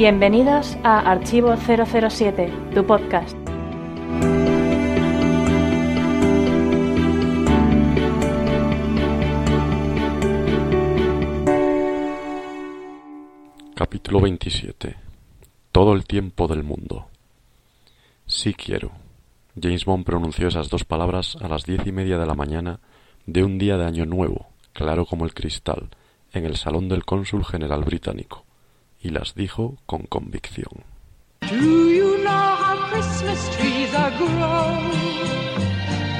Bienvenidos a Archivo 007, tu podcast. Capítulo 27. Todo el tiempo del mundo. Sí quiero. James Bond pronunció esas dos palabras a las diez y media de la mañana de un día de año nuevo, claro como el cristal, en el salón del cónsul general británico, y las dijo con convicción. Do you know how Christmas trees are grown?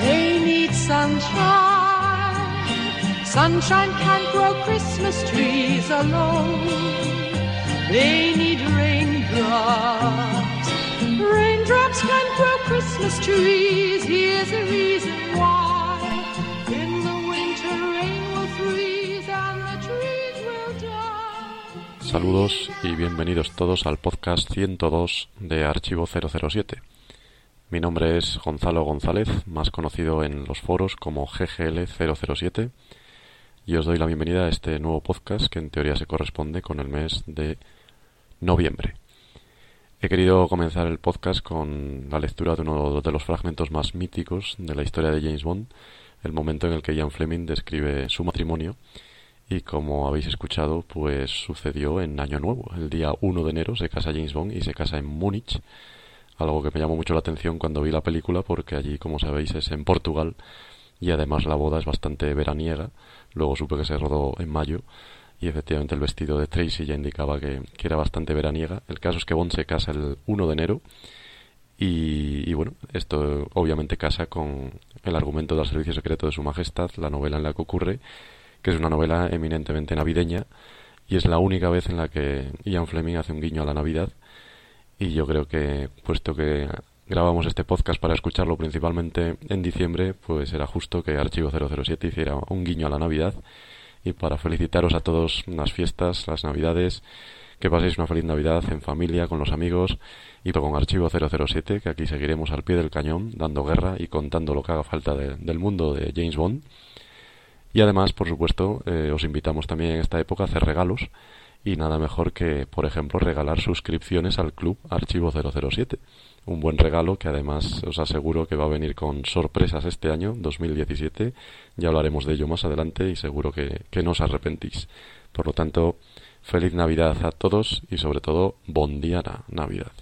They need sunshine. Sunshine can't grow Christmas trees alone. They need raindrops. Raindrops can't grow Christmas trees. Here's the reason why. Saludos y bienvenidos todos al podcast 102 de Archivo 007. Mi nombre es Gonzalo González, más conocido en los foros como GGL007, y os doy la bienvenida a este nuevo podcast que en teoría se corresponde con el mes de noviembre. He querido comenzar el podcast con la lectura de uno de los fragmentos más míticos de la historia de James Bond, el momento en el que Ian Fleming describe su matrimonio y como habéis escuchado, pues sucedió en Año Nuevo. El día 1 de enero se casa James Bond y se casa en Múnich, algo que me llamó mucho la atención cuando vi la película porque allí, como sabéis, es en Portugal y además la boda es bastante veraniega. Luego supe que se rodó en mayo y efectivamente el vestido de Tracy ya indicaba que, que era bastante veraniega. El caso es que Bond se casa el 1 de enero y, y, bueno, esto obviamente casa con el argumento del servicio secreto de su majestad, la novela en la que ocurre, que es una novela eminentemente navideña y es la única vez en la que Ian Fleming hace un guiño a la Navidad y yo creo que puesto que grabamos este podcast para escucharlo principalmente en diciembre, pues era justo que Archivo 007 hiciera un guiño a la Navidad y para felicitaros a todos las fiestas, las Navidades, que paséis una feliz Navidad en familia, con los amigos y con Archivo 007, que aquí seguiremos al pie del cañón, dando guerra y contando lo que haga falta de, del mundo de James Bond. Y además, por supuesto, eh, os invitamos también en esta época a hacer regalos y nada mejor que, por ejemplo, regalar suscripciones al club Archivo 007. Un buen regalo que además os aseguro que va a venir con sorpresas este año, 2017. Ya hablaremos de ello más adelante y seguro que, que no os arrepentís. Por lo tanto, feliz Navidad a todos y sobre todo, bondiana Navidad.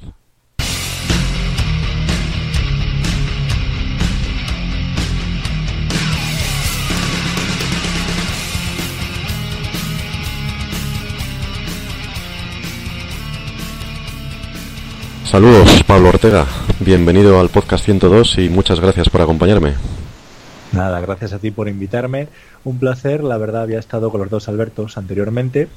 Saludos, Pablo Ortega. Bienvenido al podcast 102 y muchas gracias por acompañarme. Nada, gracias a ti por invitarme. Un placer, la verdad había estado con los dos Albertos anteriormente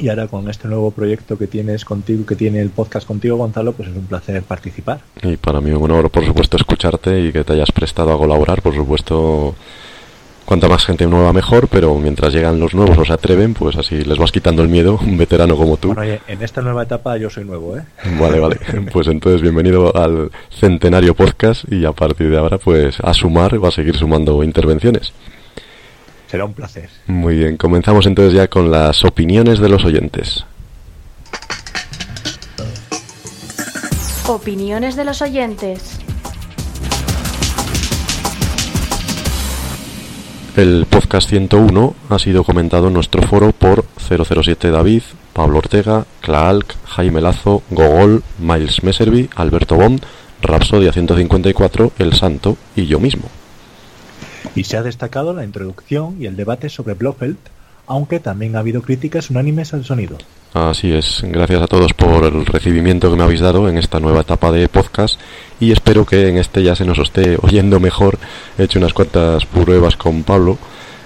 y ahora con este nuevo proyecto que tienes contigo, que tiene el podcast contigo, Gonzalo, pues es un placer participar. Y para mí un honor, por supuesto, escucharte y que te hayas prestado a colaborar, por supuesto. Cuanta más gente nueva mejor, pero mientras llegan los nuevos o se atreven, pues así les vas quitando el miedo, un veterano como tú. Bueno, oye, en esta nueva etapa yo soy nuevo, ¿eh? Vale, vale. Pues entonces bienvenido al centenario podcast y a partir de ahora pues a sumar o a seguir sumando intervenciones. Será un placer. Muy bien, comenzamos entonces ya con las opiniones de los oyentes. Opiniones de los oyentes. El podcast 101 ha sido comentado en nuestro foro por 007 David, Pablo Ortega, Klaalk, Jaime Lazo, Gogol, Miles Messervy, Alberto Bond, Rapsodia 154, El Santo y yo mismo. Y se ha destacado la introducción y el debate sobre Blofeld, aunque también ha habido críticas unánimes al sonido. Así es, gracias a todos por el recibimiento que me habéis dado en esta nueva etapa de podcast y espero que en este ya se nos esté oyendo mejor. He hecho unas cuantas pruebas con Pablo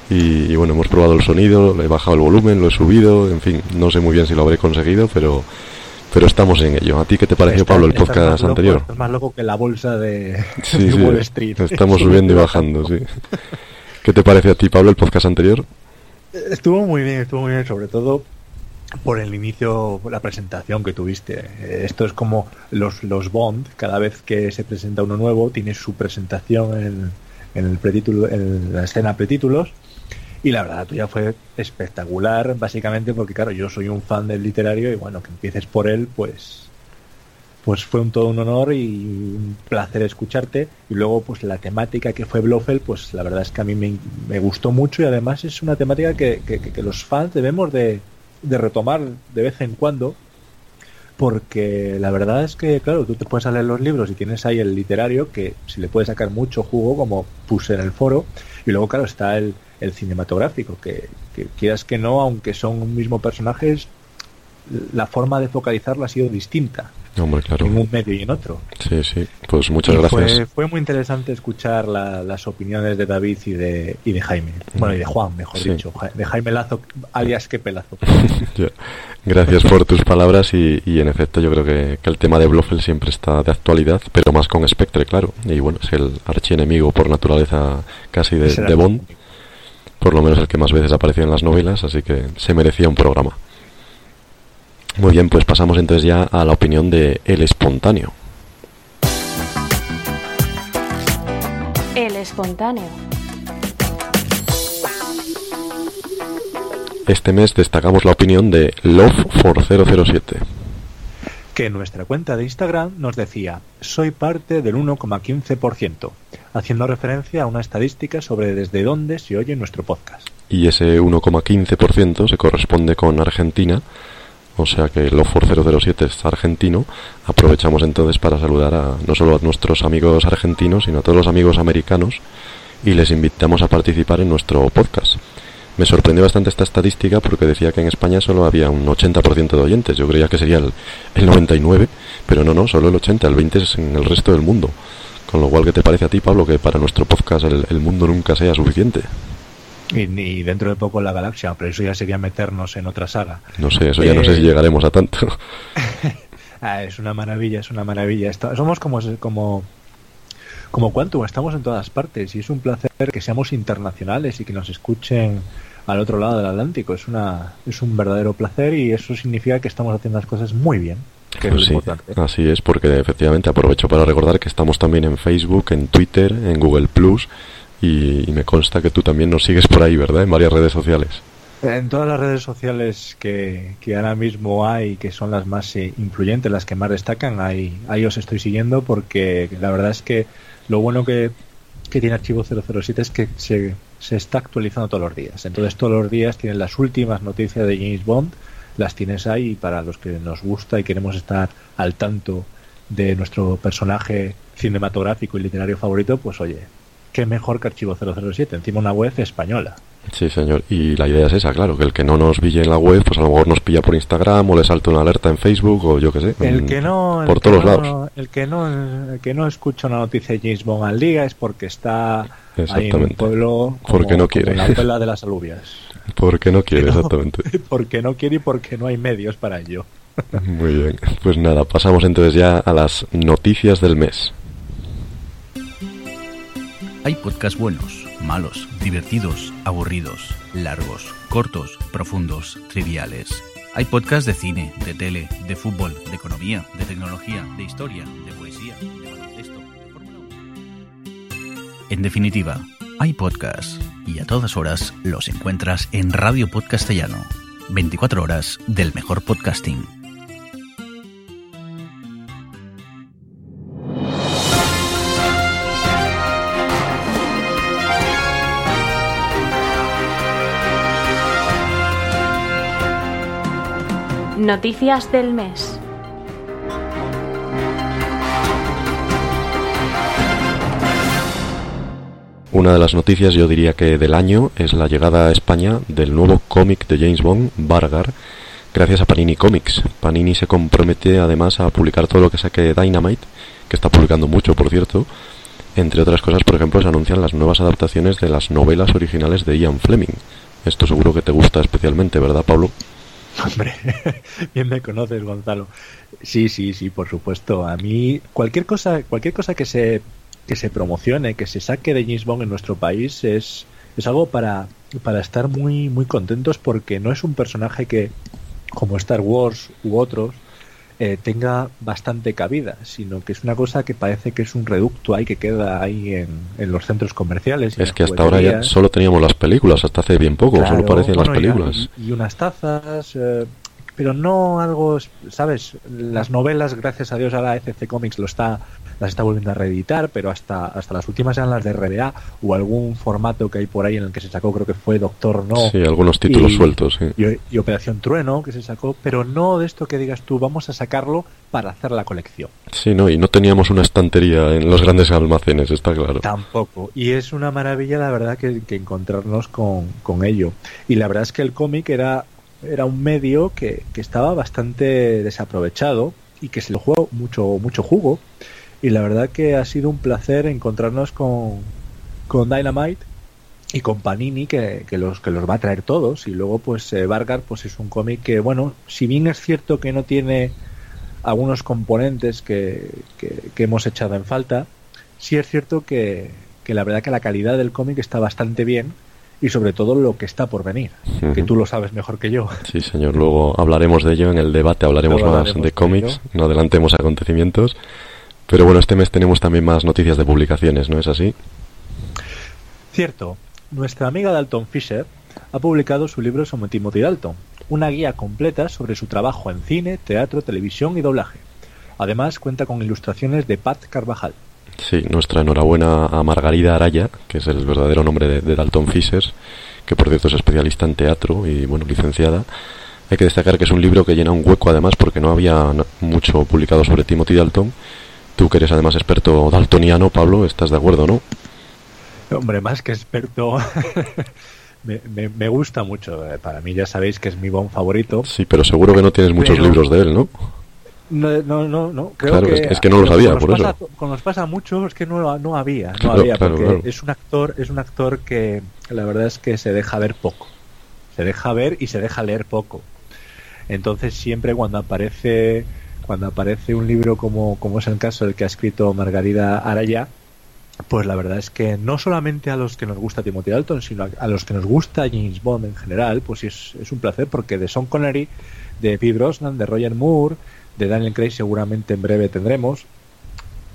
y, y bueno, hemos probado el sonido, le he bajado el volumen, lo he subido, en fin, no sé muy bien si lo habré conseguido, pero pero estamos en ello. ¿A ti qué te pareció, Pablo, el podcast loco- anterior? estás más loco que la bolsa de, Sí, de sí, Wall Street. estamos subiendo y bajando, sí. ¿Qué te parece a ti, Pablo, el podcast anterior? Estuvo muy bien, estuvo muy bien, sobre todo por el inicio, la presentación que tuviste. Eh, Esto es como los, los Bond, cada vez que se presenta uno nuevo, tiene su presentación en, en el pretítulo, en la escena pretítulos. Y la verdad, tuya fue espectacular, básicamente porque, claro, yo soy un fan del literario y bueno, que empieces por él, pues pues fue un todo un honor y un placer escucharte. Y luego, pues la temática que fue Blofeld, pues la verdad es que a mí me, me gustó mucho y además es una temática que, que- que los fans debemos de, de retomar de vez en cuando. Porque la verdad es que, claro, tú te puedes leer los libros y tienes ahí el literario que si le puedes sacar mucho jugo, como puse en el foro. Y luego, claro, está el, el cinematográfico, que, que quieras que no, aunque son un mismo personaje, la forma de focalizarlo ha sido distinta Hombre, claro. en un medio y en otro. Sí, sí. Pues muchas Y gracias. Fue, fue muy interesante escuchar la- las opiniones de David y de, y de Jaime. Bueno, y de Juan, mejor Sí. dicho. De Jaime Lazo, alias que pelazo. Gracias por tus palabras y, y en efecto yo creo que, que el tema de Blofeld siempre está de actualidad, pero más con Spectre, claro. Y bueno, es el archienemigo por naturaleza casi de, de Bond, por lo menos el que más veces apareció en las novelas, así que se merecía un programa. Muy bien, pues pasamos entonces ya a la opinión de El Espontáneo. El espontáneo. Este mes destacamos la opinión de Love for 007. Que en nuestra cuenta de Instagram nos decía, soy parte del 1,15%, haciendo referencia a una estadística sobre desde dónde se oye nuestro podcast. y ese 1,15% se corresponde con Argentina, o sea que Love for 007 es argentino. Aprovechamos entonces para saludar a no solo a nuestros amigos argentinos, sino a todos los amigos americanos y les invitamos a participar en nuestro podcast. Me sorprendió bastante esta estadística porque decía que en España solo había un 80% de oyentes. Yo creía que sería el, el 99, pero no, no, solo el 80, el 20 es en el resto del mundo. Con lo cual, ¿qué te parece a ti, Pablo, que para nuestro podcast el, el mundo nunca sea suficiente? Y, y dentro de poco la galaxia, pero eso ya sería meternos en otra saga. No sé, eso ya no sé Eh, si llegaremos a tanto. Ah, es una maravilla, es una maravilla. Somos como, como, como Quantum, estamos en todas partes y es un placer que seamos internacionales y que nos escuchen al otro lado del Atlántico. Es, una, es un verdadero placer y eso significa que estamos haciendo las cosas muy bien, que es sí, así es, porque efectivamente aprovecho para recordar que estamos también en Facebook, en Twitter, en Google Plus y, me consta que tú también nos sigues por ahí, ¿verdad? En varias redes sociales. En todas las redes sociales que, que ahora mismo hay, que son las más eh, influyentes, las que más destacan, ahí, ahí os estoy siguiendo porque la verdad es que lo bueno que, que tiene Archivo 007 es que se, se está actualizando todos los días. Entonces todos los días tienen las últimas noticias de James Bond, las tienes ahí para los que nos gusta y queremos estar al tanto de nuestro personaje cinematográfico y literario favorito, pues oye, qué mejor que Archivo 007, encima una web española. Sí, señor. Y la idea es esa, claro, que el que no nos pille en la web, pues a lo mejor nos pilla por Instagram o le salta una alerta en Facebook o yo qué sé. El en- que no, por todos no- lados. El que no, el que no escucha una noticia de James Bond al día es porque está ahí en un pueblo Porque no quiere. como la abuela de las alubias. Porque no quiere, No, exactamente. porque no quiere y porque no hay medios para ello. Muy bien. Pues nada, pasamos entonces ya a las noticias del mes. Hay podcasts buenos, malos, divertidos, aburridos, largos, cortos, profundos, triviales. Hay podcasts de cine, de tele, de fútbol, de economía, de tecnología, de historia, de poesía, de baloncesto, de Fórmula 1. En definitiva, hay podcasts y a todas horas los encuentras en Radio Podcastellano. 24 horas del mejor podcasting. Noticias del mes. Una de las noticias, yo diría que del año, es la llegada a España del nuevo cómic de James Bond, Vargar, gracias a Panini Comics. Panini se compromete además a publicar todo lo que saque Dynamite, que está publicando mucho, por cierto. Entre otras cosas, por ejemplo, se anuncian las nuevas adaptaciones de las novelas originales de Ian Fleming. Esto seguro que te gusta especialmente, ¿verdad, Pablo? Hombre, bien me conoces, Gonzalo. Sí, sí, sí, por supuesto. A mí cualquier cosa, cualquier cosa que se que se promocione, que se saque de James Bond en nuestro país es es algo para para estar muy muy contentos porque no es un personaje que como Star Wars u otros eh, tenga bastante cabida, sino que es una cosa que parece que es un reducto ahí que queda ahí en, en los centros comerciales. y Es que hasta ahora ya solo teníamos las películas, hasta hace bien poco, solo Claro, las bueno, y- películas. Y, y unas tazas, eh, pero no algo, ¿sabes? Las novelas, gracias a Dios, ahora ECC Comics lo está, las está volviendo a reeditar, pero hasta, hasta las últimas eran las de RBA o algún formato que hay por ahí en el que se sacó, creo que fue Doctor No. Sí, algunos títulos y- sueltos, sí. Y, y Operación Trueno, que se sacó, pero no de esto que digas tú, vamos a sacarlo para hacer la colección. Sí, no, y no teníamos una estantería en los grandes almacenes, está claro. Tampoco. Y es una maravilla, la verdad, que, que encontrarnos con, con ello. Y la verdad es que el cómic era, era un medio que, que estaba bastante desaprovechado y que se le jugó mucho, mucho jugo. Y la verdad que ha sido un placer encontrarnos con, con Dynamite y con Panini que, que los que los va a traer todos y luego pues eh, Vargar pues es un cómic que bueno si bien es cierto que no tiene algunos componentes que, que- que hemos echado en falta sí es cierto que, que la verdad que la calidad del cómic está bastante bien y sobre todo lo que está por venir que tú lo sabes mejor que yo Sí, señor, luego hablaremos de ello en el debate, hablaremos más de de cómics, ello. no adelantemos acontecimientos. Pero bueno, este mes tenemos también más noticias de publicaciones, ¿no es así? Cierto, nuestra amiga Dalton Fisher ha publicado su libro sobre Timothy Dalton, una guía completa sobre su trabajo en cine, teatro, televisión y doblaje. Además cuenta con ilustraciones de Pat Carvajal. Sí, nuestra enhorabuena a Margarida Araya, que es el verdadero nombre de, de Dalton Fisher, que por cierto es especialista en teatro y bueno, licenciada. Hay que destacar que es un libro que llena un hueco además porque no había mucho publicado sobre Timothy Dalton. Tú que eres además experto daltoniano, Pablo, ¿estás de acuerdo, no? Hombre, más que experto, me, me- me gusta mucho. Eh, Para mí ya sabéis que es mi bon favorito. Sí, pero seguro que no tienes muchos Pero- libros de él, ¿no? No, no, no, no, creo Claro, que, es que- es que no lo sabía, por nos eso. pasa- como nos pasa mucho, es que no, no había, no Claro, había, porque claro. es un actor, es un actor que la verdad es que se deja ver poco, se deja ver y se deja leer poco. Entonces siempre cuando aparece, cuando aparece un libro como, como es el caso del que ha escrito Margarida Araya, pues la verdad es que no solamente a los que nos gusta Timothy Dalton, sino a, a los que nos gusta James Bond en general, pues es, es un placer porque de Sean Connery, de Pete Brosnan, de Roger Moore, de Daniel Craig seguramente en breve tendremos.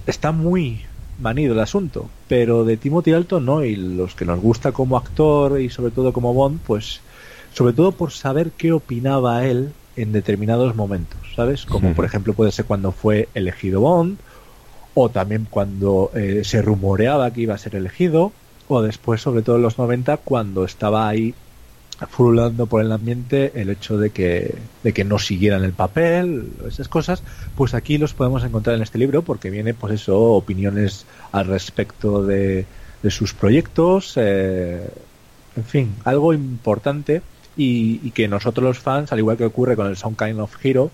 Está muy manido el asunto, pero de Timothy Dalton no, y los que nos gusta como actor y sobre todo como Bond, pues sobre todo por saber qué opinaba él en determinados momentos, ¿sabes? Como por ejemplo puede ser cuando fue elegido Bond, o también cuando eh, se rumoreaba que iba a ser elegido, o después, sobre todo en los 90, cuando estaba ahí furulando por el ambiente el hecho de que, de que no siguieran el papel, esas cosas, pues aquí los podemos encontrar en este libro porque viene, pues eso, opiniones al respecto de, de sus proyectos, eh, en fin, algo importante y, y que nosotros los fans, al igual que ocurre con el Sound Kind of Hero,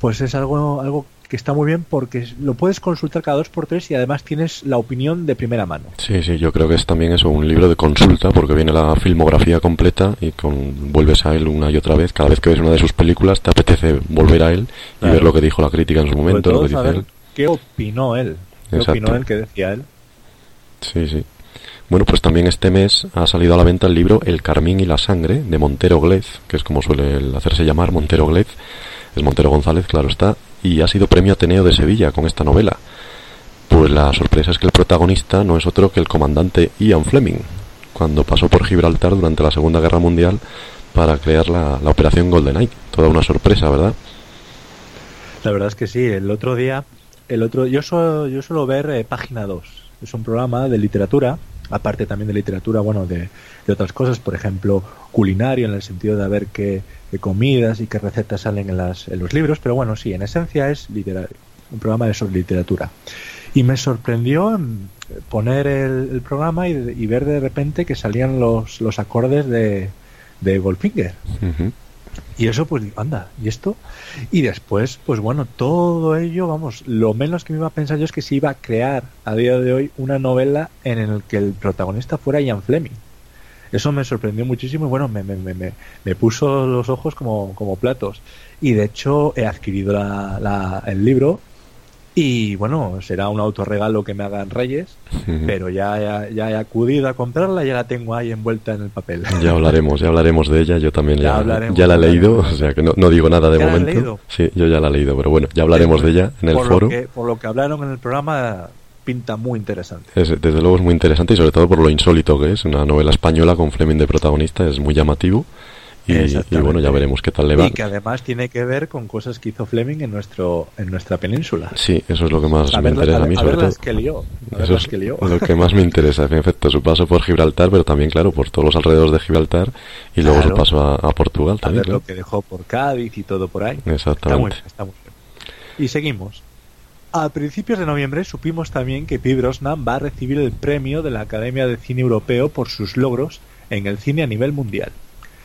pues es algo, algo que está muy bien porque lo puedes consultar cada dos por tres y además tienes la opinión de primera mano. Sí, sí, yo creo que es también eso, un libro de consulta, porque viene la filmografía completa y con, vuelves a él una y otra vez. Cada vez que ves una de sus películas te apetece volver a él y Claro. ver lo que dijo la crítica en su momento, lo que dice él. qué opinó él, qué Exacto. opinó él, qué decía él. Sí, sí. Bueno, pues también este mes ha salido a la venta el libro El Carmín y la Sangre de Montero Glez, que es como suele hacerse llamar Montero Glez. Es Montero González, claro está, y ha sido premio Ateneo de Sevilla con esta novela. Pues la sorpresa es que el protagonista no es otro que el comandante Ian Fleming, cuando pasó por Gibraltar durante la Segunda Guerra Mundial para crear la, la Operación Golden Eye. Toda una sorpresa, ¿verdad? La verdad es que sí, el otro día, el otro, yo suelo, yo suelo ver eh, Página 2, es un programa de literatura, aparte también de literatura, bueno, de, de otras cosas, por ejemplo, culinario, en el sentido de ver qué, qué comidas y qué recetas salen en, las, en los libros, pero bueno, sí, en esencia es literario, un programa de sobre literatura. Y me sorprendió mm, poner el, el programa y, y ver de repente que salían los, los acordes de, de Goldfinger. Y eso, pues, anda, ¿y esto? Y después, pues bueno, todo ello, vamos, lo menos que me iba a pensar yo es que se iba a crear a día de hoy una novela en el que el protagonista fuera Ian Fleming. Eso me sorprendió muchísimo y bueno, me, me, me, me, me puso los ojos como, como platos. Y de hecho he adquirido la, la- el libro Y bueno, será un autorregalo que me hagan Reyes, pero ya, ya, ya he acudido a comprarla y ya la tengo ahí envuelta en el papel. Ya hablaremos, ya hablaremos de ella. Yo también Ya ya, la he leído, o sea que no, no digo nada de ¿Ya la has momento. leído? Sí, yo ya la he leído, pero bueno, ya hablaremos de ella en el por foro. Lo que, por lo que hablaron en el programa, pinta muy interesante. Es, desde luego es muy interesante y sobre todo por lo insólito que es. Una novela española con Fleming de protagonista es muy llamativo. Y, bueno, ya veremos qué tal le va. Y que además tiene que ver con cosas que hizo Fleming en nuestro en nuestra península. Sí, eso es lo que más a me interesa a mí, a sobre ver todo. las que lió. A Eso es que lió. lo que más me interesa, en efecto, su paso por Gibraltar, pero también, claro, por todos los alrededores de Gibraltar y luego su paso a, a Portugal A también. ver claro. lo que dejó por Cádiz y todo por ahí. Está muy Exactamente. bien, está muy bien. Y seguimos. A principios de noviembre supimos también que Pierce Brosnan va a recibir el premio de la Academia de Cine Europeo por sus logros en el cine a nivel mundial.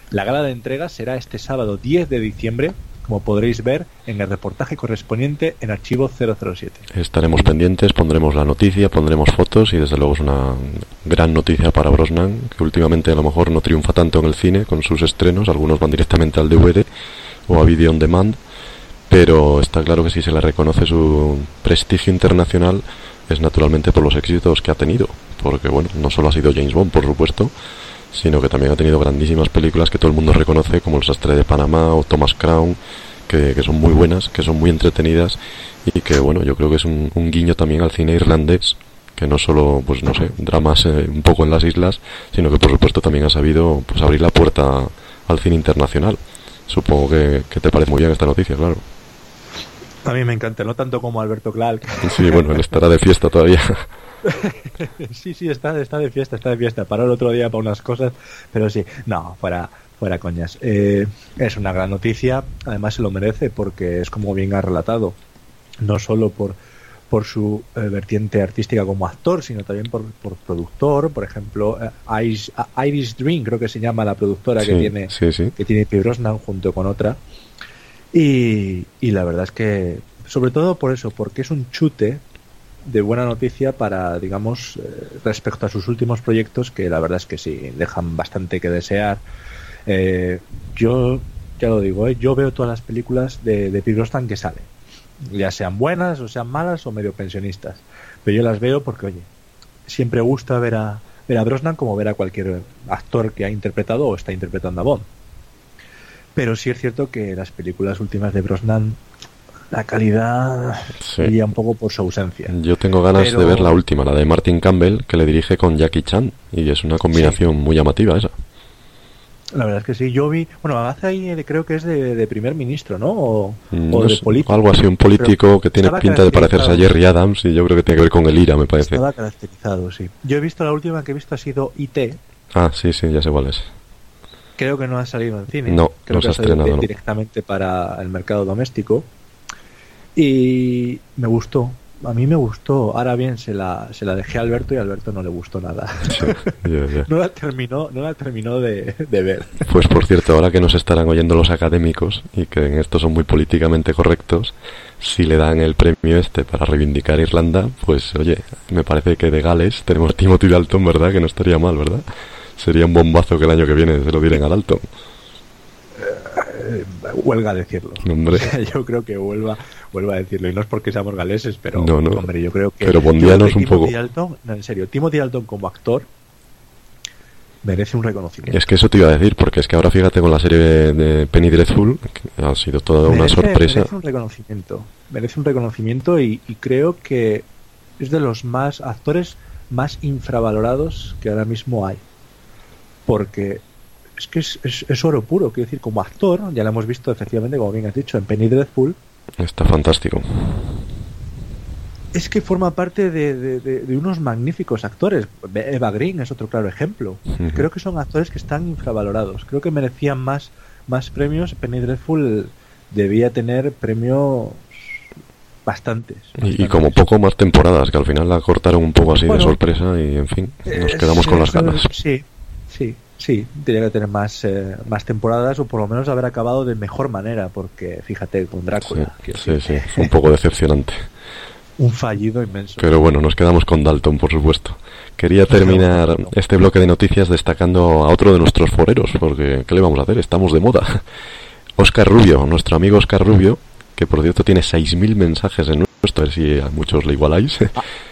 La gala de entrega será este sábado 10 de diciembre, como podréis ver en el reportaje correspondiente en Archivo 007. Estaremos pendientes, pondremos la noticia, pondremos fotos y desde luego es una gran noticia para Brosnan, que últimamente a lo mejor no triunfa tanto en el cine con sus estrenos, algunos van directamente al DVD o a Video on Demand, pero está claro que si se le reconoce su prestigio internacional es naturalmente por los éxitos que ha tenido, porque bueno, no solo ha sido James Bond, por supuesto, sino que también ha tenido grandísimas películas que todo el mundo reconoce, como El sastre de Panamá o Thomas Crown, que, que son muy buenas, que son muy entretenidas y que bueno, yo creo que es un, guiño también al cine irlandés, que no solo, pues no sé, dramas eh, un poco en las islas, sino que por supuesto también ha sabido pues abrir la puerta al cine internacional. Supongo que te parece muy bien esta noticia, claro. A mí me encanta, no tanto como Alberto Clark. Sí, bueno, él estará de fiesta todavía. sí, sí, está, está de fiesta, está de fiesta. Paró el otro día para unas cosas, pero sí, no, fuera, fuera coñas. Eh, es una gran noticia, además se lo merece porque es como bien ha relatado, no solo por, por su eh, vertiente artística como actor, sino también por, por productor. Por ejemplo, eh, Iris, Iris Dream, creo que se llama la productora que tiene sí, sí. que tiene Pierce Brosnan junto con otra. Y, la verdad es que, sobre todo por eso, porque es un chute de buena noticia para, digamos, eh, respecto a sus últimos proyectos, que la verdad es que sí, dejan bastante que desear. Eh, yo, ya lo digo, eh, yo veo todas las películas de, de Pierce Brosnan que salen, ya sean buenas o sean malas o medio pensionistas, pero yo las veo porque, oye, siempre gusta ver a, ver a Brosnan como ver a cualquier actor que ha interpretado o está interpretando a Bond. Pero sí es cierto que las películas últimas de Brosnan, la calidad Sí. iría un poco por su ausencia. Yo tengo ganas Pero- de ver la última, la de Martin Campbell, que le dirige con Jackie Chan, y es una combinación muy llamativa esa. La verdad es que sí. Yo vi, bueno, hace ahí eh, creo que es de, de primer ministro, ¿no? O, de político. algo así, un político Pero que tiene pinta de parecerse a. Jerry Adams, y yo creo que tiene que ver con el IRA, me parece. Estaba caracterizado, sí. Yo he visto la última que he visto ha sido IT. Ah, sí, sí, ya sé cuál es. Creo que no ha salido en cine. No, creo no que se ha estrenado, no. directamente para el mercado doméstico. Y me gustó. A mí me gustó. Ahora bien, se la, se la dejé a Alberto y a Alberto no le gustó nada. Sí, no la terminó, no la terminó de, de ver. Pues por cierto, ahora que nos estarán oyendo los académicos y que en esto son muy políticamente correctos, si le dan el premio este para reivindicar Irlanda, pues oye, me parece que de Gales tenemos Timothy Dalton, ¿verdad? Que no estaría mal, ¿verdad? Sería un bombazo que el año que viene se lo dieran a Dalton. Eh, huelga decirlo. Hombre. O sea, yo creo que vuelva, vuelva a decirlo. Y no es porque seamos galeses, pero No, no. hombre, yo creo que. Pero que un poco. Dalton- no, en serio, Timothy Dalton como actor merece un reconocimiento. Es que eso te iba a decir, porque es que ahora fíjate con la serie de Penny Dreadful, que ha sido toda una sorpresa. Merece un reconocimiento. Merece un reconocimiento y, y creo que es de los más actores más infravalorados que ahora mismo hay. Porque es que es, es- es oro puro, quiero decir, como actor, ya lo hemos visto efectivamente, como bien has dicho, en Penny Dreadful, Está fantástico. es que forma parte de, de- de- de unos magníficos actores. Eva Green es otro claro ejemplo. Creo que son actores que están infravalorados. Creo que merecían más, más premios. Penny Dreadful debía tener premios bastantes. Y, como poco más temporadas, que al final la cortaron un poco así Bueno. de sorpresa y en fin, nos Eh, quedamos con las ganas. Sí, sí, sí. Tenía que tener más, eh, más temporadas o por lo menos haber acabado de mejor manera, porque fíjate, con Sí, Drácula, sí, decir, sí, fue un poco decepcionante. un fallido inmenso. Pero bueno, nos quedamos con Dalton, por supuesto. Quería terminar este bloque de noticias destacando a otro de nuestros foreros, porque ¿qué le vamos a hacer? Estamos de moda. Oscar Rubio, nuestro amigo Oscar Rubio, que por cierto tiene 6.000 mensajes en Esto a ver si a muchos le igualáis.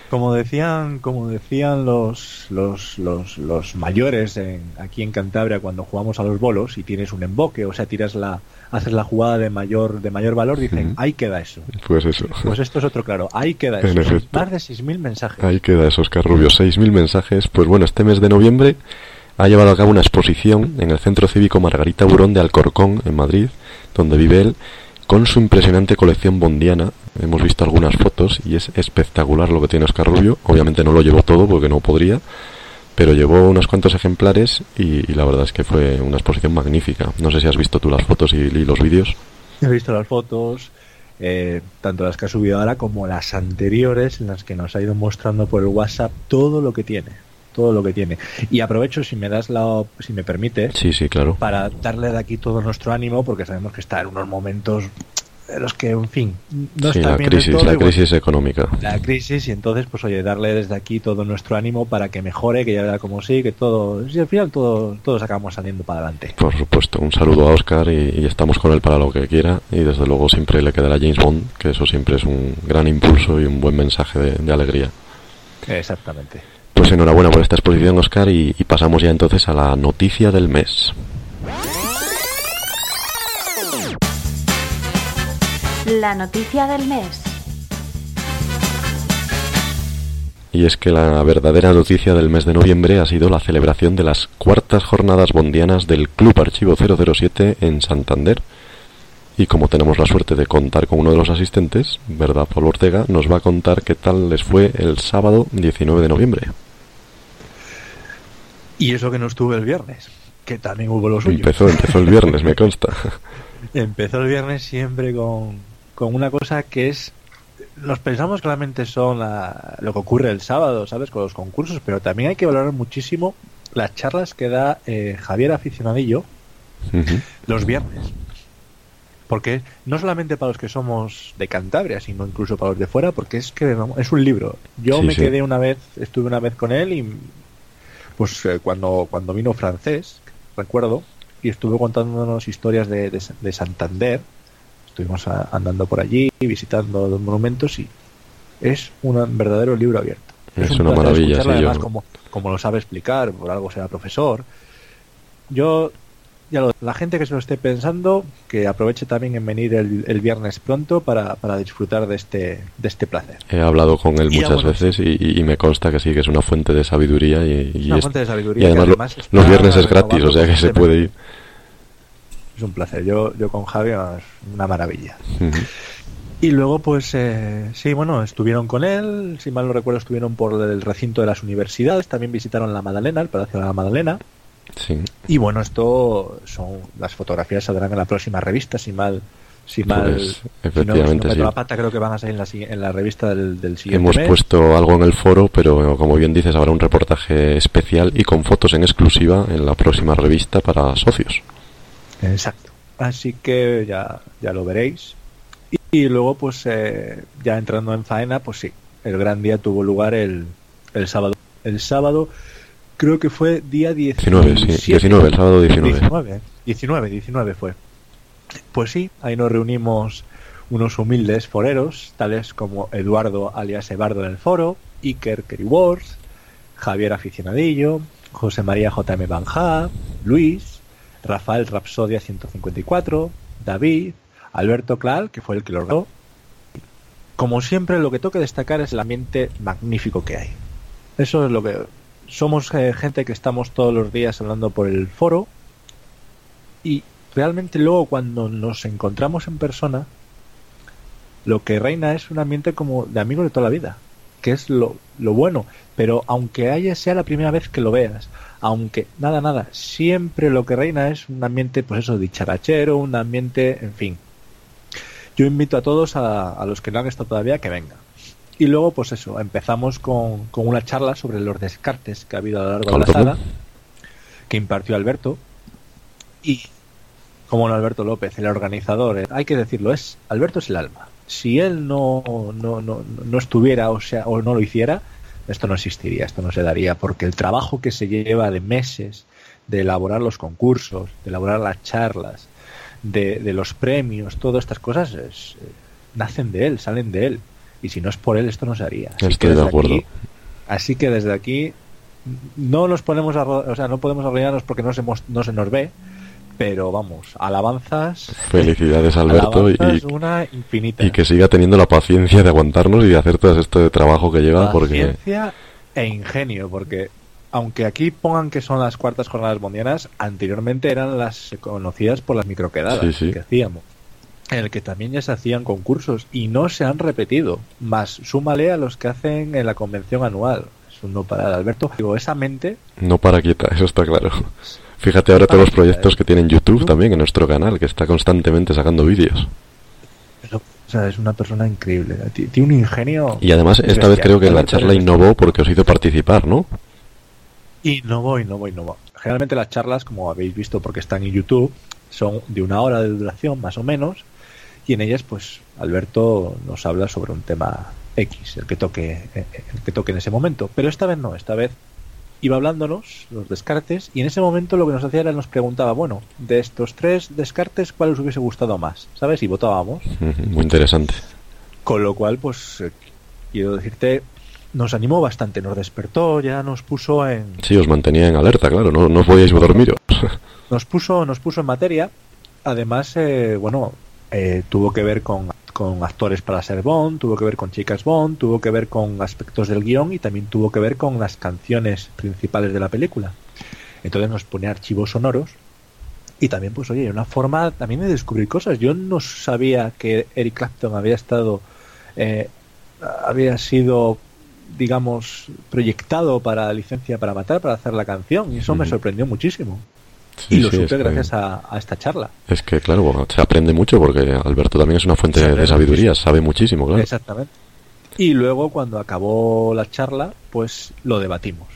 Como decían, como decían los, los, los, los mayores en- aquí en Cantabria cuando jugamos a los bolos y tienes un emboque, o sea, tiras la, haces la jugada de mayor, de mayor valor, dicen, ahí queda eso. Pues eso. Pues esto es otro claro, ahí queda En eso. efecto. Más de 6.000 mensajes. Ahí queda eso, Oscar Rubio. 6.000 mensajes. Pues bueno, este mes de noviembre ha llevado a cabo una exposición en el Centro Cívico Margarita Burón de Alcorcón, en Madrid, donde vive él, con su impresionante colección bondiana. Hemos visto algunas fotos y es espectacular lo que tiene Oscar Rubio. Obviamente no lo llevó todo porque no podría, pero llevó unos cuantos ejemplares y, la verdad es que fue una exposición magnífica. No sé si has visto tú las fotos y, y los vídeos. He visto las fotos, eh, tanto las que ha subido ahora como las anteriores, en las que nos ha ido mostrando por el WhatsApp todo lo que tiene. Todo lo que tiene. Y aprovecho, si me das la, si me permite, Sí, sí, claro. para darle de aquí todo nuestro ánimo, porque sabemos que está en unos momentos en los que, en fin, no Sí, está la bien crisis, todo, la bueno, crisis económica. la crisis y entonces pues oye darle desde aquí todo nuestro ánimo para que mejore que ya verá como sí que todo si al final todo, todos acabamos saliendo para adelante Por supuesto, un saludo a Oscar y, y estamos con él para lo que quiera y desde luego siempre le quedará James Bond, que eso siempre es un gran impulso y un buen mensaje de, de alegría. exactamente Pues enhorabuena por esta exposición, Oscar, y, y pasamos ya entonces a la noticia del mes. La noticia del mes. Y es que la verdadera noticia del mes de noviembre ha sido la celebración de las cuartas jornadas bondianas del Club Archivo 007 en Santander. Y como tenemos la suerte de contar con uno de los asistentes, ¿verdad, Pablo Ortega? Nos va a contar qué tal les fue el sábado 19 de noviembre. Y eso que no estuve el viernes que también hubo lo suyo Empezó, empezó el viernes, me consta. empezó el viernes siempre con, con una cosa que es nos pensamos que realmente son la- lo que ocurre el sábado, ¿sabes? Con los concursos, pero también hay que valorar muchísimo las charlas que da eh, Javier Aficionadillo los viernes. Porque no solamente para los que somos de Cantabria, sino incluso para los de fuera, porque es que es un libro. Yo Sí, me sí. quedé una vez, estuve una vez con él y pues eh, cuando, cuando vino francés, recuerdo, y estuvo contándonos historias de, de, de Santander, estuvimos a- andando por allí, visitando los monumentos y es un verdadero libro abierto. Es un una maravilla, sí, yo- además, como, como lo sabe explicar, por algo será profesor. Yo, ya lo- la gente que se lo esté pensando, que aproveche también en venir el, el viernes pronto para, para disfrutar de este, de este placer. He hablado con él muchas veces y, y- me consta que sí, que es una fuente de sabiduría y, una es- fuente de y sabiduría. además, además está los viernes es gratis, o sea que se puede ir. Es un placer. Yo, yo con Javi es una maravilla. Y luego, pues, eh, sí, bueno, estuvieron con él, si mal no recuerdo, estuvieron por el recinto de las universidades, también visitaron la Madalena, el Palacio de la Madalena. Sí. Y bueno, esto son las fotografías saldrán en la próxima revista, si mal, si mal, Pues, si no- si no efectivamente, sí. la pata, creo que van a salir en la, en la revista del, del siguiente Hemos mes. puesto algo en el foro, pero como bien dices, habrá un reportaje especial y con fotos en exclusiva en la próxima revista para socios. Exacto. Así que ya, ya lo veréis. Y, y luego, pues, eh, ya entrando en faena, pues sí, el gran día tuvo lugar el, el sábado. El sábado creo que fue día 19, 19. sí, 19, el sábado 19. 19, 19, 19 fue. Pues sí, ahí nos reunimos unos humildes foreros, tales como Eduardo alias Ebardo en el foro, Iker Kerryworth, Javier Aficionadillo, José María JM Banja, Luis, Rafael Rapsodia 154, David, Alberto Clal, que fue el que lo organizó. Como siempre, lo que toca destacar es el ambiente magnífico que hay. Eso es lo que somos eh, gente que estamos todos los días hablando por el foro y realmente luego cuando nos encontramos en persona lo que reina es un ambiente como de amigos de toda la vida que es lo, lo bueno. Pero aunque haya sea la primera vez que lo veas aunque nada nada siempre lo que reina es un ambiente pues eso dicharachero un ambiente en fin. Yo invito a todos a, a los que no han estado todavía que vengan y luego, pues eso, empezamos con, con una charla sobre los descartes que ha habido a lo largo de la saga, que impartió Alberto. Y, como no Alberto López, el organizador, eh, hay que decirlo, es Alberto es el alma. Si él no, no, no, no estuviera o, sea, o no lo hiciera, esto no existiría, esto no se daría, porque el trabajo que se lleva de meses de elaborar los concursos, de elaborar las charlas, de, de los premios, todas estas cosas, es, eh, nacen de él, salen de él. Y si no es por él, esto no se haría. Así que Estoy de acuerdo. aquí- así que desde aquí no nos ponemos a, o sea, no podemos arruinarnos porque no se, mos- no se nos ve, pero vamos, alabanzas, Felicidades, Alberto, y, alabanzas una infinita. y que siga teniendo la paciencia de aguantarnos y de hacer todo este trabajo que lleva, porque Paciencia e ingenio, porque aunque aquí pongan que son las cuartas jornadas mundianas, anteriormente eran las conocidas por las microquedadas Sí, sí. que hacíamos, en el que también ya se hacían concursos y no se han repetido, más súmale a los que hacen en la convención anual. Es un no parar, Alberto. Digo, esa mente, no para quieta, eso está claro. Fíjate ahora todos los proyectos que tiene en YouTube también, en nuestro canal, que está constantemente sacando vídeos. o sea, es una persona increíble. Ti- Tiene un ingenio. Y además, esta vez creo que la charla innovó porque os hizo participar, ¿no? Voy, no voy. Generalmente las charlas, como habéis visto porque están en YouTube, son de una hora de duración más o menos, y en ellas, pues, Alberto nos habla sobre un tema X, el que toque, eh, el que toque en ese momento. Pero esta vez no, esta vez iba hablándonos los descartes, y en ese momento lo que nos hacía era nos preguntaba, bueno, de estos tres descartes, ¿cuál os hubiese gustado más? ¿Sabes? Y votábamos. Muy interesante. Con lo cual, pues, eh, quiero decirte, nos animó bastante, nos despertó, ya nos puso en, Sí, os mantenía en alerta, claro, no, no podíais dormiros. nos puso nos puso en materia además eh, bueno eh, tuvo que ver con, con actores para ser Bond tuvo que ver con chicas Bond tuvo que ver con aspectos del guion y también tuvo que ver con las canciones principales de la película. Entonces nos pone archivos sonoros y también pues oye una forma también de descubrir cosas. Yo no sabía que Eric Clapton había estado eh, había sido digamos proyectado para licencia para matar para hacer la canción y eso me sorprendió muchísimo Sí, y lo sí, supe es que- gracias a, a esta charla. Es que, claro, bueno, se aprende mucho porque Alberto también es una fuente de sabiduría, sabe muchísimo, claro. Exactamente. Y luego, cuando acabó la charla, pues lo debatimos.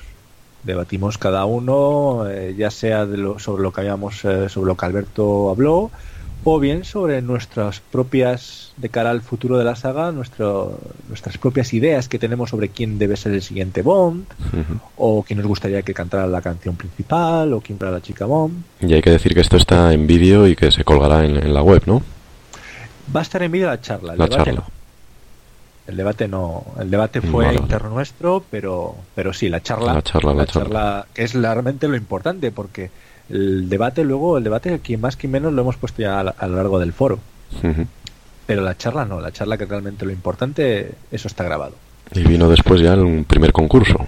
Debatimos cada uno, eh, ya sea de lo, sobre lo que habíamos, eh, sobre lo que Alberto habló, o bien sobre nuestras propias, de cara al futuro de la saga, nuestro, nuestras propias ideas que tenemos sobre quién debe ser el siguiente Bond, o quién nos gustaría que cantara la canción principal, o quién fuera la chica Bond. Y hay que decir que esto está en vídeo y que se colgará en, en la web, ¿no? Va a estar en vídeo la charla, La charla. El debate no, el debate fue Vale, vale. interno nuestro, pero, pero sí, la charla, La charla, la charla. que es realmente lo importante, porque el debate luego, el debate quien más que menos lo hemos puesto ya a, a lo largo del foro, pero la charla no, la charla que realmente lo importante, eso está grabado. Y vino después ya un primer concurso.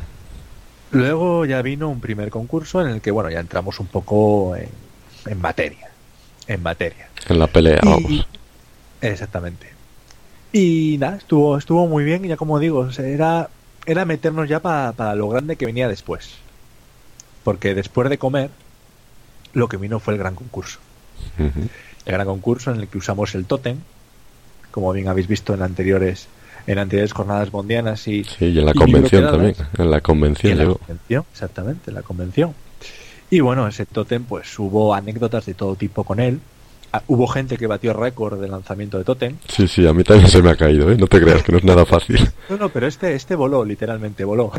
Luego ya vino un primer concurso en el que, bueno, ya entramos un poco en, en materia, en materia. En la pelea, Y- vamos. Exactamente. Y nada, estuvo, estuvo muy bien, y ya como digo, o sea, era, era meternos ya pa- para lo grande que venía después. Porque después de comer, lo que vino fue el gran concurso. El gran concurso en el que usamos el tótem, como bien habéis visto en anteriores, en anteriores jornadas bondianas y, Sí, y en la y convención también. En la y convención en la llegó. convención, exactamente, en la convención. Y bueno, ese tótem, pues hubo anécdotas de todo tipo con él. Ah, Hubo gente que batió récord de lanzamiento de tótem. Sí, sí, a mí también se me ha caído, ¿eh? No te creas que no es nada fácil. No, no, pero este, este voló, literalmente voló.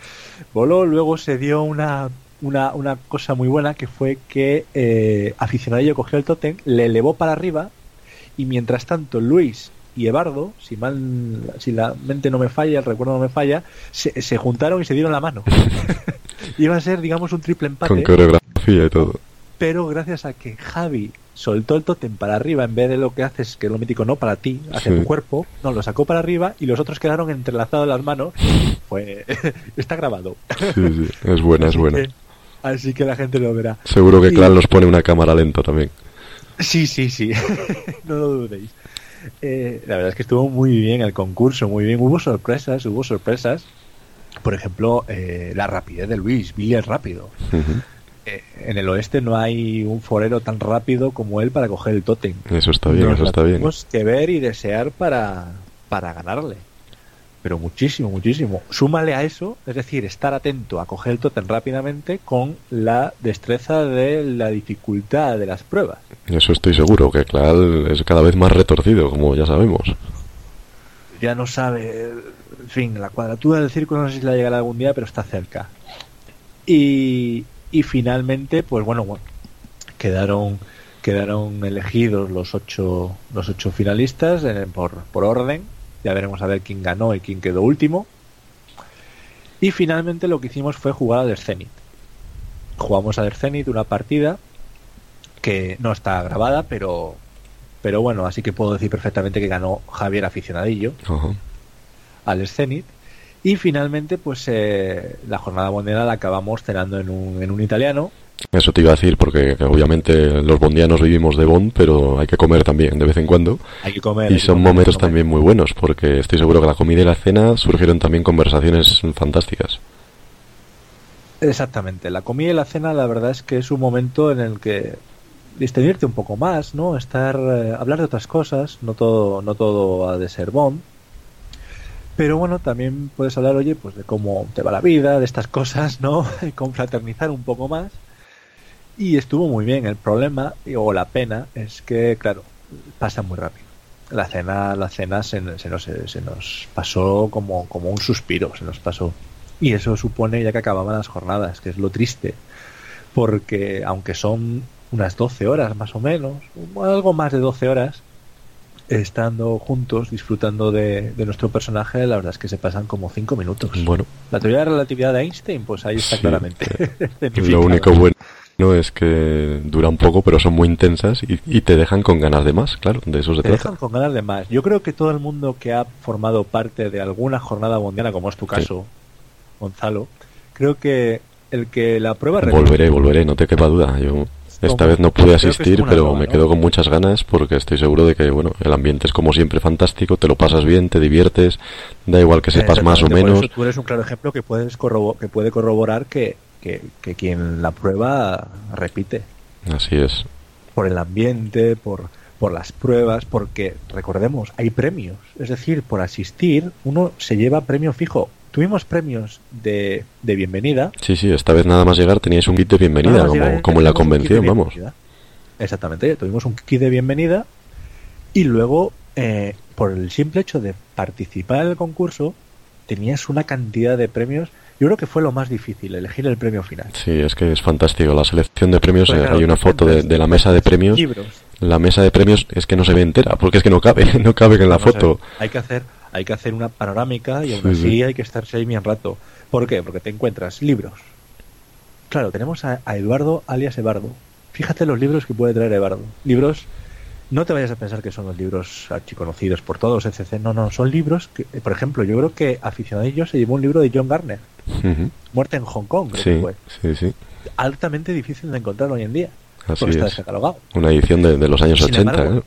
voló, luego se dio una, una, una cosa muy buena que fue que eh, aficionadillo cogió el tótem, le elevó para arriba y mientras tanto Luis y Ebardo, si mal, si la mente no me falla, el recuerdo no me falla, se, se juntaron y se dieron la mano. Iba a ser, digamos, un triple empate Con coreografía y todo. pero gracias a que Javi soltó el tótem para arriba en vez de lo que haces, que es lo mítico, no para ti, hacia Sí. tu cuerpo, no, lo sacó para arriba y los otros quedaron entrelazados las manos. Pues está grabado. Sí, sí, es buena, es buena. que- así que la gente lo verá. Seguro que Y- Clan nos pone una cámara lenta también. Sí, sí, sí. no lo dudéis. Eh, la verdad es que estuvo muy bien el concurso, muy bien. Hubo sorpresas, hubo sorpresas. Por ejemplo, eh, la rapidez de Luis, Billy es rápido. En el oeste no hay un forero tan rápido como él para coger el tótem. Eso está bien, Nos eso está bien. Tenemos que ver y desear para, para ganarle. Pero muchísimo, muchísimo. Súmale a eso, es decir, estar atento a coger el tótem rápidamente con la destreza de la dificultad de las pruebas. Eso estoy seguro, que Clan es cada vez más retorcido, como ya sabemos. Ya no sabe, en fin, la cuadratura del círculo no sé si la llegará algún día, pero está cerca. Y, y finalmente, pues bueno, bueno, quedaron quedaron elegidos los ocho los ocho finalistas eh, por, por orden Ya veremos a ver quién ganó y quién quedó último. Y finalmente lo que hicimos fue jugar al Zenit. Jugamos al Zenit una partida que no está grabada, pero pero bueno, así que puedo decir perfectamente que ganó Javier Aficionadillo al Zenit. Y finalmente, pues eh, la jornada bondera la acabamos cenando en un, en un italiano. Eso te iba a decir porque obviamente los bondianos vivimos de Bond, pero hay que comer también de vez en cuando. Hay que comer. Y son comer, momentos comer. también muy buenos porque estoy seguro que la comida y la cena surgieron también conversaciones fantásticas. Exactamente. La comida y la cena, la verdad es que es un momento en el que distendirte un poco más, ¿no? Estar, eh, hablar de otras cosas, no todo, no todo ha de ser Bond. Pero bueno, también puedes hablar, oye, pues de cómo te va la vida, de estas cosas, ¿no? Confraternizar un poco más. Y estuvo muy bien. El problema, o la pena, es que, claro, pasa muy rápido. La cena, la cena se, nos, se nos pasó como, como un suspiro, se nos pasó. Y eso supone ya que acababan las jornadas, que es lo triste. Porque aunque son unas 12 horas más o menos, algo más de 12 horas, estando juntos, disfrutando de, de nuestro personaje, la verdad es que se pasan como 5 minutos. Bueno, La teoría de la relatividad de Einstein, pues ahí está Sí, claramente. lo identificado. único bueno es que duran poco, pero son muy intensas y, y te dejan con ganas de más, claro, de eso se Te trata. dejan con ganas de más. Yo creo que todo el mundo que ha formado parte de alguna jornada mundial, como es tu caso, Gonzalo, creo que el que la prueba. Volveré, volveré, no te quepa duda. Yo esta vez no pude asistir, pero droga, me quedo con muchas ganas porque estoy seguro de que, bueno, el ambiente es como siempre fantástico, te lo pasas bien, te diviertes, da igual que sepas más o menos. eso tú eres un claro ejemplo que puedes que puede corroborar que, que, que quien la prueba repite Así es. por el ambiente, por por las pruebas, porque recordemos, hay premios, es decir, por asistir uno se lleva premio fijo. Tuvimos premios de, de bienvenida, Sí, sí, esta vez nada más llegar teníais un kit de bienvenida, como, llegar, como en la convención, vamos. Exactamente, tuvimos un kit de bienvenida y luego, eh, por el simple hecho de participar en el concurso, tenías una cantidad de premios. Yo creo que fue lo más difícil, elegir el premio final. Sí, es que es fantástico. La selección de premios, eh, claro, hay una foto de, la mesa de premios. Libros. La mesa de premios es que no se ve entera, porque es que no cabe, no cabe en la foto. Hay que hacer, hay que hacer una panorámica y aún Sí, así sí. hay que estarse ahí bien rato. ¿Por qué? Porque te encuentras libros. Claro, tenemos a, a Eduardo alias Ebardo. Fíjate los libros que puede traer Ebardo. Libros, no te vayas a pensar que son los libros archiconocidos por todos, etc. No, no, son libros que, por ejemplo, yo creo que Aficionadillo se llevó un libro de John Garner. Muerte en Hong Kong, creo que Sí, fue. sí, sí. Altamente difícil de encontrar hoy en día. Así porque está es. descatalogado. Una edición de, de los años Sin 80. embargo, ¿eh?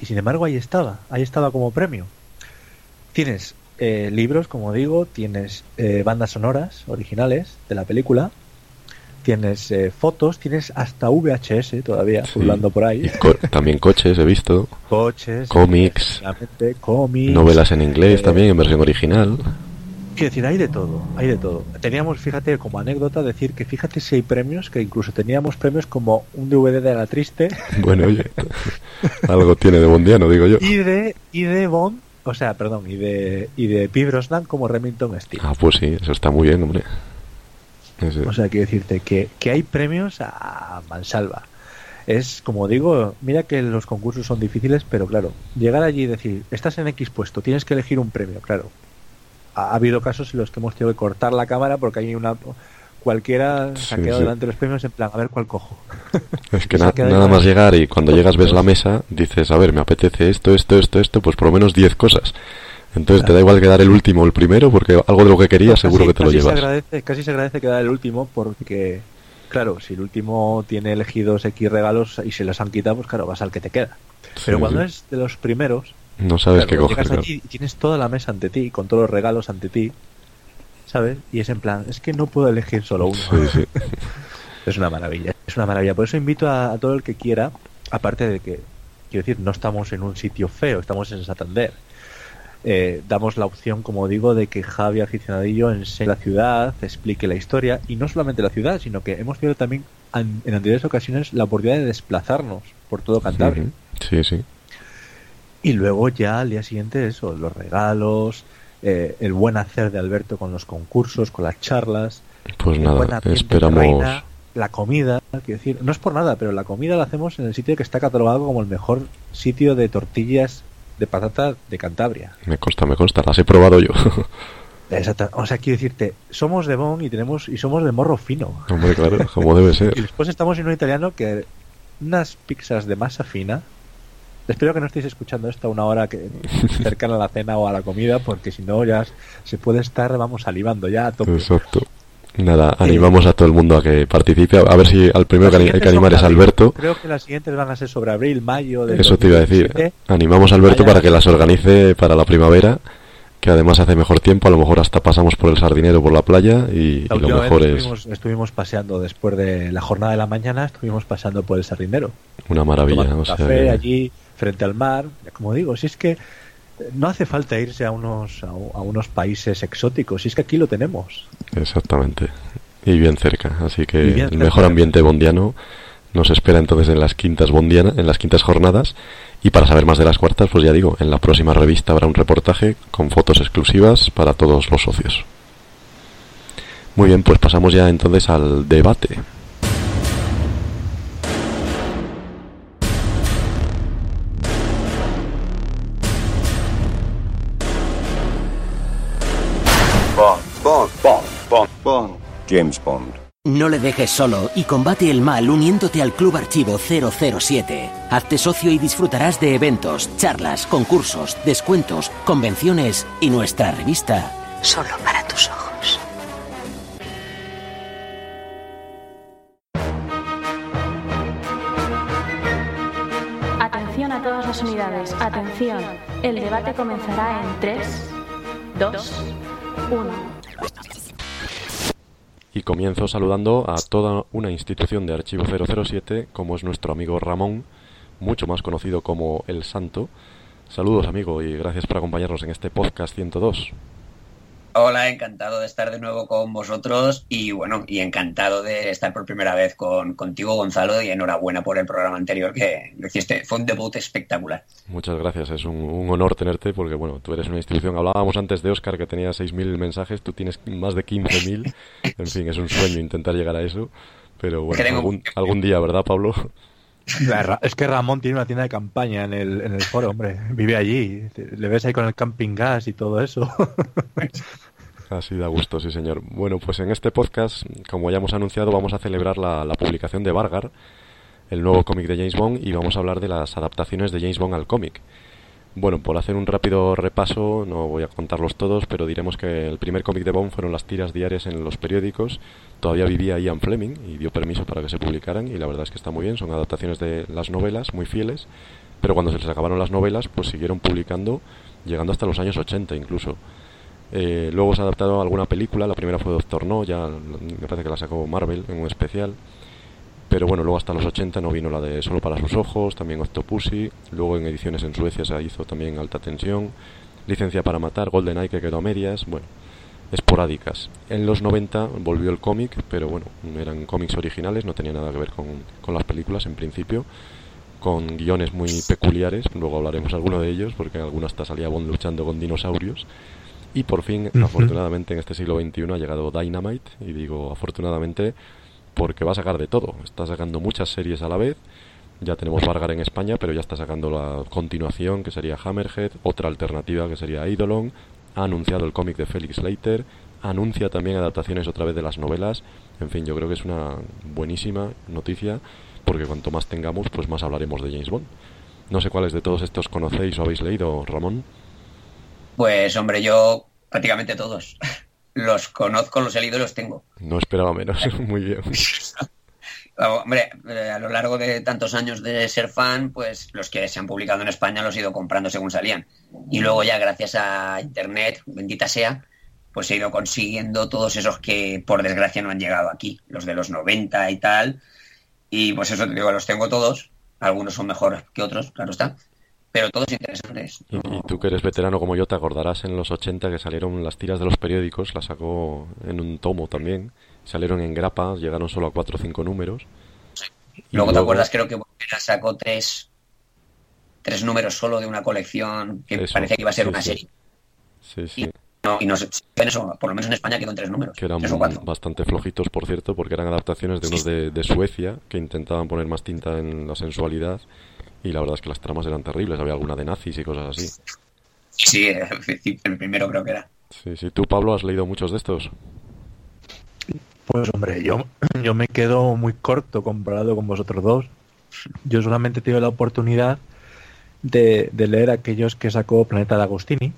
Y sin embargo ahí estaba, ahí estaba como premio. Tienes eh, libros, como digo, tienes eh, bandas sonoras originales de la película, tienes eh, fotos, tienes hasta VHS todavía Sí. por ahí, co- también coches, he visto. coches, cómics, cómics, Novelas en inglés eh, también, en versión original. Quiero decir, hay de todo, hay de todo. Teníamos, fíjate, como anécdota, decir que fíjate si hay premios, que incluso teníamos premios como un DVD de La Triste Bueno, oye, algo tiene de bondiano, digo yo. y de, y de Bond, o sea, perdón, y de, y de P. Brosnan como Remington Steele. Ah, pues sí, eso está muy bien, hombre. O sea, quiero decirte que, que hay premios a mansalva. Es como digo, mira que los concursos son difíciles, pero claro, llegar allí y decir, estás en X puesto, tienes que elegir un premio, claro. Ha, ha habido casos en los que hemos tenido que cortar la cámara porque hay una cualquiera se ha quedado sí. delante de los premios en plan, a ver cuál cojo. Es que na- nada más llegar y cuando llegas ves la mesa, dices, a ver, me apetece esto, esto, esto, esto, pues por lo menos 10 cosas. Entonces te da igual quedar el último o el primero porque algo de lo que querías seguro que te lo casi Se llevas. agradece, casi se agradece quedar el último porque, claro, si el último tiene elegidos X regalos y se los han quitado, pues claro, vas al que te queda. Pero cuando es de los primeros, No sabes Claro, qué coger. llegas claro. allí y tienes toda la mesa ante ti, con todos los regalos ante ti, ¿sabes? Y es en plan, es que no puedo elegir solo uno. Sí, sí. Es una maravilla, es una maravilla. Por eso invito a, a todo el que quiera, aparte de que, quiero decir, no estamos en un sitio feo, estamos en Santander. Eh, damos la opción, como digo, de que Javi Aficionadillo enseñe la ciudad, explique la historia, y no solamente la ciudad, sino que hemos tenido también an- en anteriores ocasiones la oportunidad de desplazarnos por todo Cantabria. Sí, sí. Y luego ya al día siguiente eso, los regalos, eh, el buen hacer de Alberto con los concursos, con las charlas, Pues nada, esperamos. reina, la comida, quiero decir, no es por nada, pero la comida la hacemos en el sitio que está catalogado como el mejor sitio de tortillas de patata de Cantabria. Me consta, me consta, las he probado yo. Exacto. O sea, quiero decirte, somos de Bon y tenemos y somos de morro fino. Hombre, claro, como debe Y ser. después estamos en un italiano que unas pizzas de masa fina. Espero que no estéis escuchando esto a una hora que cercana a la cena o a la comida, porque si no ya se puede estar, vamos, salivando ya a tope. Exacto. Nada, animamos a todo el mundo a que participe. A ver si al primero que hay que animar es. Alberto. Creo que las siguientes van a ser sobre abril, mayo Eso te iba a decir. 2017. Animamos a Alberto Vaya. para que las organice para la primavera, que además hace mejor tiempo. A lo mejor hasta pasamos por el sardinero, por la playa y, lo mejor es estuvimos, estuvimos paseando después de la jornada de la mañana, estuvimos paseando por el sardinero. una maravilla. un o sea café allí frente al mar. Como digo, si es que no hace falta irse a unos, a, unos países exóticos, si es que aquí lo tenemos. Exactamente. Y bien cerca. Así que el cerca, mejor ambiente bondiano nos espera entonces en las quintas bondiana, en las quintas jornadas. Y para saber más de las cuartas, pues ya digo, en la próxima revista habrá un reportaje con fotos exclusivas para todos los socios. Muy bien, pues pasamos ya entonces al debate. Bond. James Bond. No le dejes solo y combate el mal uniéndote al Club Archivo 007. Hazte socio y disfrutarás de eventos, charlas, concursos, descuentos, convenciones y nuestra revista. Solo para tus ojos. Atención a todas las unidades. Atención. El debate comenzará en 3, 2, 1. Y comienzo saludando a toda una institución de Archivo 007, como es nuestro amigo Ramón, mucho más conocido como El Santo. Saludos, amigo, y gracias por acompañarnos en este podcast 102. Hola, encantado de estar de nuevo con vosotros y bueno, y encantado de estar por primera vez con, contigo, Gonzalo, y enhorabuena por el programa anterior que lo hiciste. Fue un debut espectacular. Muchas gracias, es un, un honor tenerte porque, bueno, tú eres una institución. Hablábamos antes de Oscar que tenía 6.000 mensajes, tú tienes más de 15.000. En fin, es un sueño intentar llegar a eso. Pero bueno, algún día, ¿verdad, Pablo? Es que Ramón tiene una tienda de campaña en el, en el foro, hombre. Vive allí. Le ves ahí con el camping gas y todo eso. Así da gusto, sí, señor. Bueno, pues en este podcast, como ya hemos anunciado, vamos a celebrar la, la publicación de Vargar, el nuevo cómic de James Bond, y vamos a hablar de las adaptaciones de James Bond al cómic. Bueno, por hacer un rápido repaso, no voy a contarlos todos, pero diremos que el primer cómic de Bond fueron las tiras diarias en los periódicos. Todavía vivía Ian Fleming y dio permiso para que se publicaran, y la verdad es que está muy bien. Son adaptaciones de las novelas, muy fieles, pero cuando se les acabaron las novelas, pues siguieron publicando, llegando hasta los años 80 incluso. Eh, luego se ha adaptado a alguna película, la primera fue Doctor No, ya me parece que la sacó Marvel en un especial. Pero bueno, luego hasta los 80 no vino la de Solo para sus ojos, también Octopussy, luego en ediciones en Suecia se hizo también Alta Tensión, Licencia para Matar, GoldenEye que quedó a medias, bueno, esporádicas. En los 90 volvió el cómic, pero bueno, eran cómics originales, no tenía nada que ver con, con las películas en principio, con guiones muy peculiares, luego hablaremos alguno de ellos, porque en algunos hasta salía Bond luchando con dinosaurios. Y por fin, Ujú. afortunadamente, en este siglo XXI ha llegado Dynamite, y digo afortunadamente porque va a sacar de todo. Está sacando muchas series a la vez. Ya tenemos Vargar en España, pero ya está sacando la continuación, que sería Hammerhead, otra alternativa, que sería Eidolon. Ha anunciado el cómic de Felix Leiter. Anuncia también adaptaciones otra vez de las novelas. En fin, yo creo que es una buenísima noticia, porque cuanto más tengamos, pues más hablaremos de James Bond. No sé cuáles de todos estos conocéis o habéis leído, Ramón. Pues hombre, yo prácticamente todos. Los conozco, los he leído y los tengo. No esperaba menos. Muy bien. Ah, Hombre, eh, a lo largo de tantos años de ser fan, pues los que se han publicado en España los he ido comprando según salían. Y luego ya gracias a Internet, bendita sea, pues he ido consiguiendo todos esos que por desgracia no han llegado aquí, los de los 90 y tal. Y pues eso te digo, los tengo todos. Algunos son mejores que otros, claro está. Pero todos interesantes. Y, y tú que eres veterano como yo, te acordarás en los 80 que salieron las tiras de los periódicos, las sacó en un tomo también, salieron en grapas, llegaron solo a 4 o 5 números. Y Luego, te acuerdas, creo que Volpera sacó tres, tres números solo de una colección que Eso, parecía que iba a ser sí, una sí. serie. Sí, sí, No, y no en eso, por lo menos en España quedó en tres números. que eran cuatro. bastante flojitos, por cierto, porque eran adaptaciones de unos de, de Suecia que intentaban poner más tinta en la sensualidad y la verdad es que las tramas eran terribles, había alguna de nazis y cosas así. Sí, el primero creo que era. Sí, sí. ¿Tú, Pablo, has leído muchos de estos? Pues hombre, yo, yo me quedo muy corto comparado con vosotros dos. Yo solamente he tenido la oportunidad de, de leer aquellos que sacó Planeta de Agostini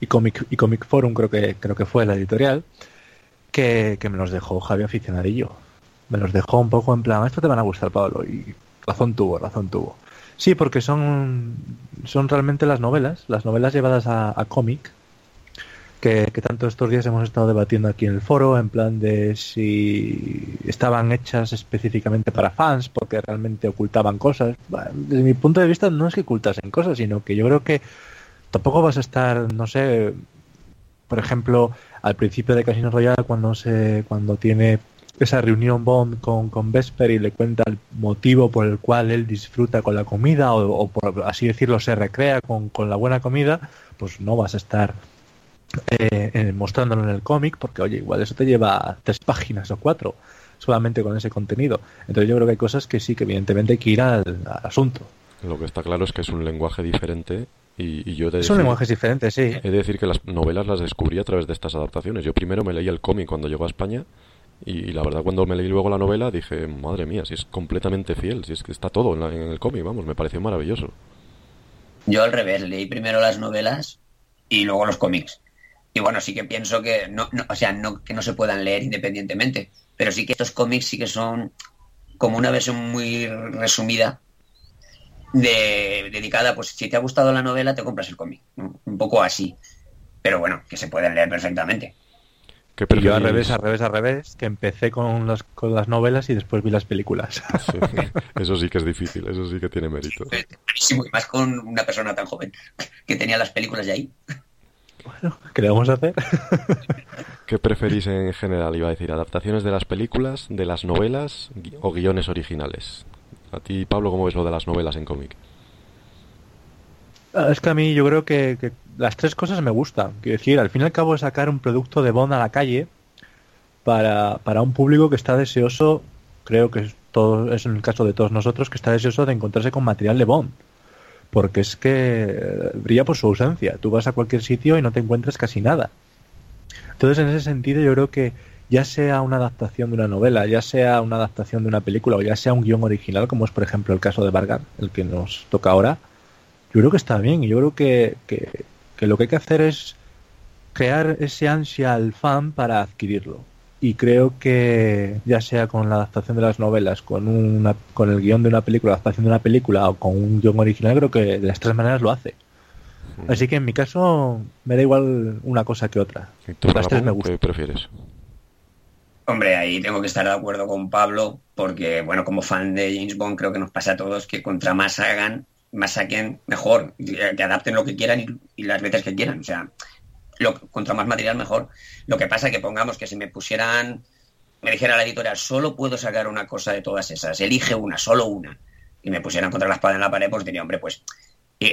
y Comic, y Comic Forum, creo que, creo que fue la editorial, que, que me los dejó Javi aficionadillo. Me los dejó un poco en plan, esto te van a gustar, Pablo. Y razón tuvo, razón tuvo. Sí, porque son, son realmente las novelas, las novelas llevadas a, cómic, que, que tanto estos días hemos estado debatiendo aquí en el foro, en plan de si estaban hechas específicamente para fans, porque realmente ocultaban cosas. Desde mi punto de vista no es que ocultasen cosas, sino que yo creo que tampoco vas a estar, no sé, por ejemplo, al principio de Casino Royale cuando se cuando tiene esa reunión Bond con, con Vesper y le cuenta el motivo por el cual él disfruta con la comida o, o por así decirlo se recrea con, con la buena comida, pues no vas a estar eh, eh, mostrándolo en el cómic porque oye, igual eso te lleva tres páginas o cuatro solamente con ese contenido. Entonces yo creo que hay cosas que sí que evidentemente hay que ir al, al asunto. Lo que está claro es que es un lenguaje diferente y, y yo de Son decir- lenguajes diferentes, sí. He de decir que las novelas las descubrí a través de estas adaptaciones. Yo primero me leí el cómic cuando llegó a España y, la verdad cuando me leí luego la novela dije, madre mía, si es completamente fiel, si es que está todo en, la- en el cómic, vamos, me pareció maravilloso. Yo al revés, leí primero las novelas y luego los cómics. Y bueno, sí que pienso que no, no- o sea, no que no se puedan leer independientemente, pero sí que estos cómics sí que son como una versión muy resumida de dedicada, pues si te ha gustado la novela te compras el cómic, un poco así. Pero bueno, que se pueden leer perfectamente. ¿Qué Y yo al revés, al revés, al revés, que empecé con las, con las novelas y después vi las películas. Sí, eso sí que es difícil, eso sí que tiene mérito. Y más con una persona tan joven que tenía las películas de ahí. ¿Qué le vamos a hacer? ¿Qué preferís en general? Iba a decir, adaptaciones de las películas, de las novelas gui- o guiones originales. A ti, Pablo, ¿cómo ves lo de las novelas en cómic? Ah, Es que a mí yo creo que, que las tres cosas me gustan. Quiero decir, al fin y al cabo es sacar un producto de Bond a la calle para, para un público que está deseoso, creo que es, todo, es en el caso de todos nosotros, que está deseoso de encontrarse con material de Bond. Porque es que eh, brilla por su ausencia. Tú vas a cualquier sitio y no te encuentras casi nada. Entonces, en ese sentido, yo creo que ya sea una adaptación de una novela, ya sea una adaptación de una película o ya sea un guion original, como es por ejemplo el caso de Vargas, el que nos toca ahora, yo creo que está bien y yo creo que, que, que lo que hay que hacer es crear ese ansia al fan para adquirirlo. Y creo que ya sea con la adaptación de las novelas, con una, con el guion de una película, la adaptación de una película o con un guion original, creo que de las tres maneras lo hace. Así que en mi caso me da igual una cosa que otra. ¿Y tú, Las tres me gustan. ¿Qué prefieres? Hombre, ahí tengo que estar de acuerdo con Pablo, porque, bueno, como fan de James Bond, creo que nos pasa a todos que contra más hagan, más saquen, mejor, que adapten lo que quieran y, y las veces que quieran. O sea, lo, contra más material, mejor. Lo que pasa que pongamos que si me pusieran, me dijera la editorial, solo puedo sacar una cosa de todas esas, elige una, solo una, y me pusieran contra la espada en la pared, pues diría, hombre, pues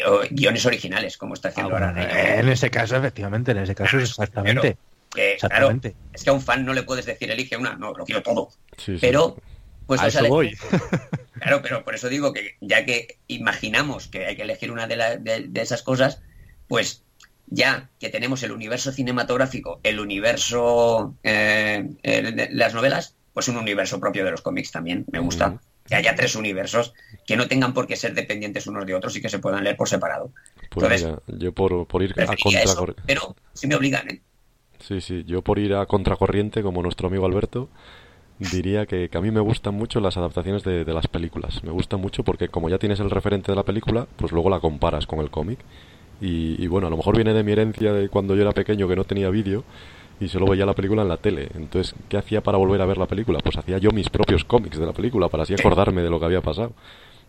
o guiones originales, como está haciendo ahora. Eh, en ese caso, efectivamente, en ese caso es exactamente. Claro, Exactamente. es que a un fan no le puedes decir elige una, no, lo quiero todo. Sí, sí. Pero, pues A eso voy. Claro, pero por eso digo que ya que imaginamos que hay que elegir una de, la- de, de esas cosas, pues ya que tenemos el universo cinematográfico, el universo eh, el las novelas, pues un universo propio de los cómics también. Me gusta que haya tres universos que no tengan por qué ser dependientes unos de otros y que se puedan leer por separado. Pues Entonces, mira, yo por, por ir a contracorriente. pero si me obligan, ¿eh? Sí, sí, yo por ir a contracorriente, como nuestro amigo Alberto, diría que, que a mí me gustan mucho las adaptaciones de, de las películas. Me gustan mucho porque como ya tienes el referente de la película, pues luego la comparas con el cómic. Y, y bueno, a lo mejor viene de mi herencia de cuando yo era pequeño que no tenía vídeo y solo veía la película en la tele. Entonces, ¿qué hacía para volver a ver la película? Pues hacía yo mis propios cómics de la película para así acordarme de lo que había pasado.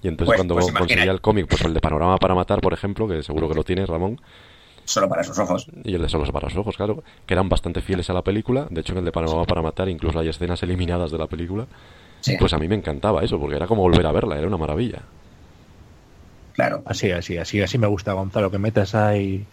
Y entonces Pues- cuando pues conseguía el cómic, pues el de Panorama para Matar, por ejemplo, que seguro que lo tienes, Ramón, solo para sus ojos. y el de Solos para los Ojos, claro, que eran bastante fieles a la película. De hecho, en el de Panorama para Matar incluso hay escenas eliminadas de la película. Sí, Pues a mí me encantaba eso, porque era como volver a verla, era una maravilla. claro. Así, así, así, así me gusta, Gonzalo, que metas ahí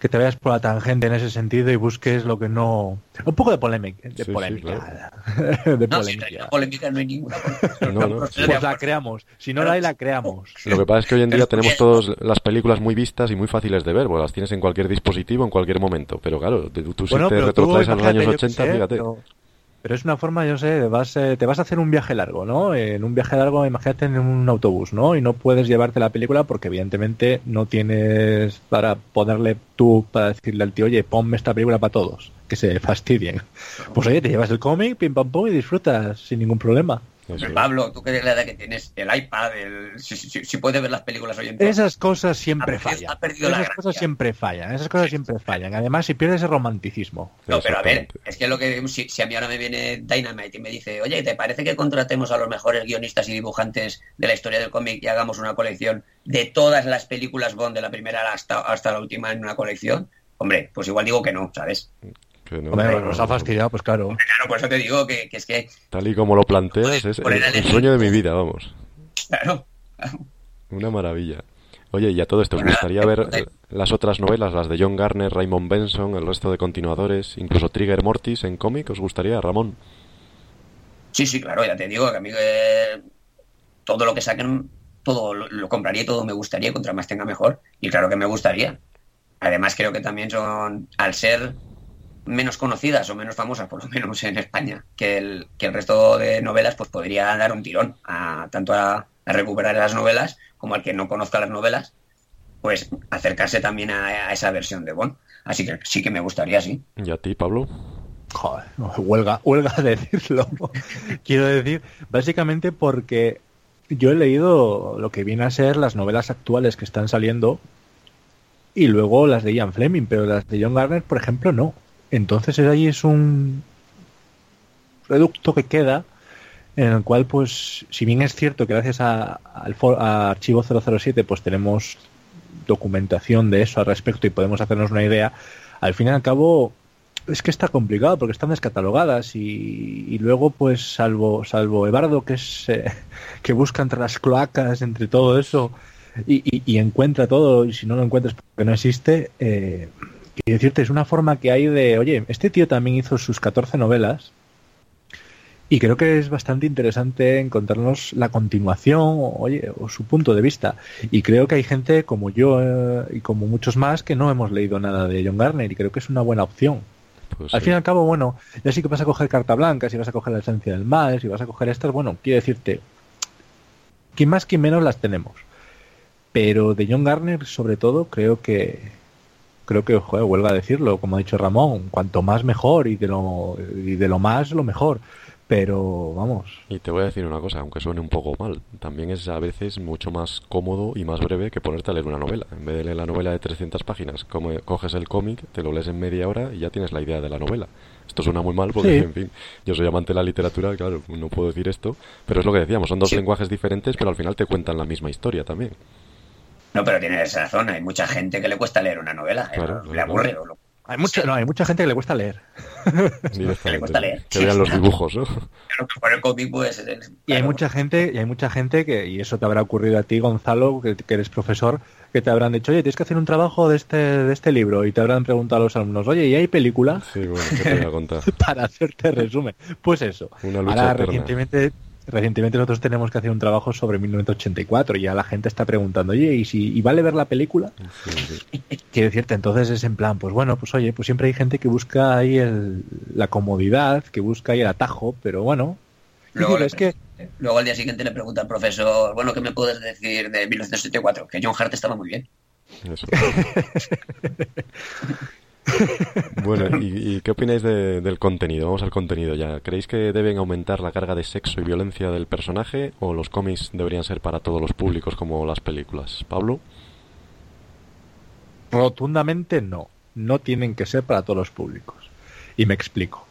que te vayas por la tangente en ese sentido y busques lo que no... Un poco de polémica. De Sí, sí, polémica. de No, si polémica. no hay polémica no hay ninguna. No, no. Pues la creamos. Si no la hay, la creamos. Lo que pasa es que hoy en día tenemos todas las películas muy vistas y muy fáciles de ver, porque las tienes en cualquier dispositivo en cualquier momento. Pero claro, tú, tú si Bueno, te pero tú, retrotraes a los años yo qué 80, sé, fíjate. Pero, es una forma, yo sé, vas, eh, te vas a hacer un viaje largo, ¿no? En un viaje largo, imagínate en un autobús, ¿no? Y no puedes llevarte la película porque evidentemente no tienes para ponerle tú, para decirle al tío, oye, ponme esta película para todos, que se fastidien. Pues oye, te llevas el cómic, pim pam pum y disfrutas sin ningún problema. Pablo, tú que eres la edad que tienes, el iPad, el, si, si- si puedes ver las películas hoy en día. Esas cosas siempre Ha fallan. ha perdido la Esas cosas gracia. siempre fallan. Esas cosas siempre fallan. Además, si pierdes el romanticismo. No, pero a ver, es que lo que si, si a mí ahora me viene Dynamite y me dice, oye, ¿te parece que contratemos a los mejores guionistas y dibujantes de la historia del cómic y hagamos una colección de todas las películas Bond de la primera hasta, hasta la última en una colección? Hombre, pues igual digo que no, ¿sabes? Que no, Hombre, no, nos no. ha fastidiado, pues claro. Claro, por eso te digo que, que es que, Tal y como lo planteas, es el, sueño de mi vida, vamos. claro, Una maravilla. Oye, y a todo esto, ¿os Bueno, gustaría eh, ver eh. las otras novelas, las de John Garner, Raymond Benson, el resto de continuadores, incluso Trigger Mortis en cómic? ¿Os gustaría, Ramón? sí, sí, claro, ya te digo que a mí que todo lo que saquen, todo lo, lo compraría y todo me gustaría, contra más tenga mejor, y claro que me gustaría. Además creo que también son, al ser menos conocidas o menos famosas, por lo menos en España, que el, que el resto de novelas, pues podría dar un tirón a tanto a, a recuperar las novelas como al que no conozca las novelas, pues acercarse también a, a esa versión de Bond. Así que sí que me gustaría, sí. ¿Y a ti, Pablo? Joder, no, huelga, huelga decirlo. Quiero decir, básicamente porque yo he leído lo que viene a ser las novelas actuales que están saliendo y luego las de Ian Fleming, pero las de John Garner, por ejemplo, no. Entonces ahí es un reducto que queda en el cual, pues, si bien es cierto que gracias a, al a Archivo 007, pues tenemos documentación de eso al respecto y podemos hacernos una idea, al fin y al cabo es que está complicado porque están descatalogadas y, luego pues salvo salvo Evardo que es eh, que busca entre las cloacas entre todo eso y, y- y encuentra todo y si no lo encuentras porque no existe eh, quiero decirte es una forma que hay de oye este tío también hizo sus 14 novelas y creo que es bastante interesante encontrarnos la continuación o, oye, o su punto de vista. Y creo que hay gente como yo eh, y como muchos más que no hemos leído nada de John Garner y creo que es una buena opción. Pues Al sí. fin y al cabo, bueno, ya sí que vas a coger carta blanca, si vas a coger la esencia del mal, si vas a coger estas, bueno, quiero decirte, quien más, quien menos las tenemos. Pero de John Garner, sobre todo, creo que, creo que, joder, vuelvo a decirlo, como ha dicho Ramón, cuanto más mejor y de lo, y de lo más, lo mejor. Pero, vamos, Y te voy a decir una cosa, aunque suene un poco mal, también es a veces mucho más cómodo y más breve que ponerte a leer una novela. En vez de leer la novela de 300 páginas, como coges el cómic, te lo lees en media hora y ya tienes la idea de la novela. Esto suena muy mal porque, Sí. en fin, yo soy amante de la literatura, claro, no puedo decir esto, pero es lo que decíamos, son dos Sí. lenguajes diferentes, pero al final te cuentan la misma historia también. No, pero tienes razón, hay mucha gente que le cuesta leer una novela, eh, Claro, le claro, aburre. claro. o lo- hay no, hay mucha gente que le cuesta leer. Directamente. cuesta leer. Que vean los dibujos, ¿no? Claro que por el cómic, pues. es- Y hay mucha gente, y hay mucha gente que, y eso te habrá ocurrido a ti, Gonzalo, que, que eres profesor, que te habrán dicho, oye, tienes que hacer un trabajo de este, de este libro, y te habrán preguntado a los alumnos, oye, ¿y hay película? Sí, bueno, ¿qué te voy a contar? Para hacerte resumen. Pues eso. Una lucha Ahora eterna. recientemente, recientemente nosotros tenemos que hacer un trabajo sobre 1984 y ya la gente está preguntando, oye, ¿y si y vale ver la película? Sí, sí. Quiero decirte, entonces es en plan, pues bueno, pues oye, pues siempre hay gente que busca ahí el, la comodidad, que busca ahí el atajo, pero bueno. Luego, es que luego al día siguiente le pregunta al profesor, bueno, ¿qué me puedes decir de 1974? Que John Hart estaba muy bien. Eso. Bueno, ¿y, qué opináis de- del contenido? Vamos al contenido ya. ¿Creéis que deben aumentar la carga de sexo y violencia del personaje o los cómics deberían ser para todos los públicos como las películas? Pablo, Rotundamente no. No tienen que ser para todos los públicos. Y me explico.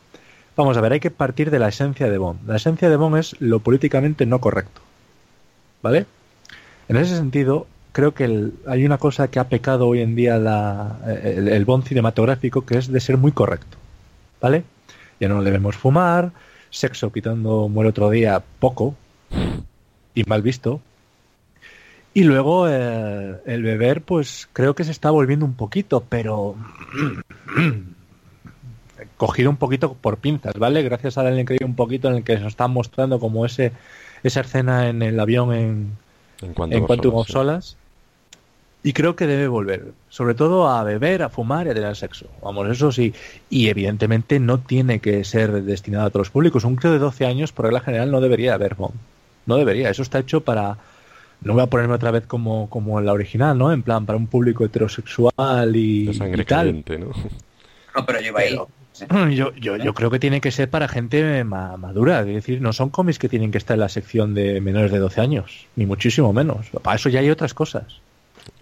Vamos a ver, hay que partir de la esencia de Bond. La esencia de Bond es lo políticamente no correcto. ¿Vale? En ese sentido, creo que el- hay una cosa que ha pecado hoy en día la- el, el Bond cinematográfico, que es de ser muy correcto. ¿Vale? Ya no debemos fumar, sexo quitando muere otro día, poco y mal visto. Y luego eh, el beber, pues creo que se está volviendo un poquito, pero cogido un poquito por pinzas, ¿vale? Gracias a Daniel Craig un poquito en el que nos está mostrando como ese esa escena en el avión en, En en Quantum of sí. Solace. Y creo que debe volver, sobre todo a beber, a fumar y a tener sexo. Vamos, eso sí. Y evidentemente no tiene que ser destinado a todos los públicos. Un crío de 12 años, por regla general, no debería haber Bond. No debería. Eso está hecho para. No voy a ponerme otra vez como, como en la original, ¿no? En plan, para un público heterosexual y, De sangre y tal. caliente, ¿no? No, pero yo iba ahí. Pero- Yo, yo, yo creo que tiene que ser para gente ma- madura, es decir, no son cómics que tienen que estar en la sección de menores de 12 años, ni muchísimo menos. Para eso ya hay otras cosas.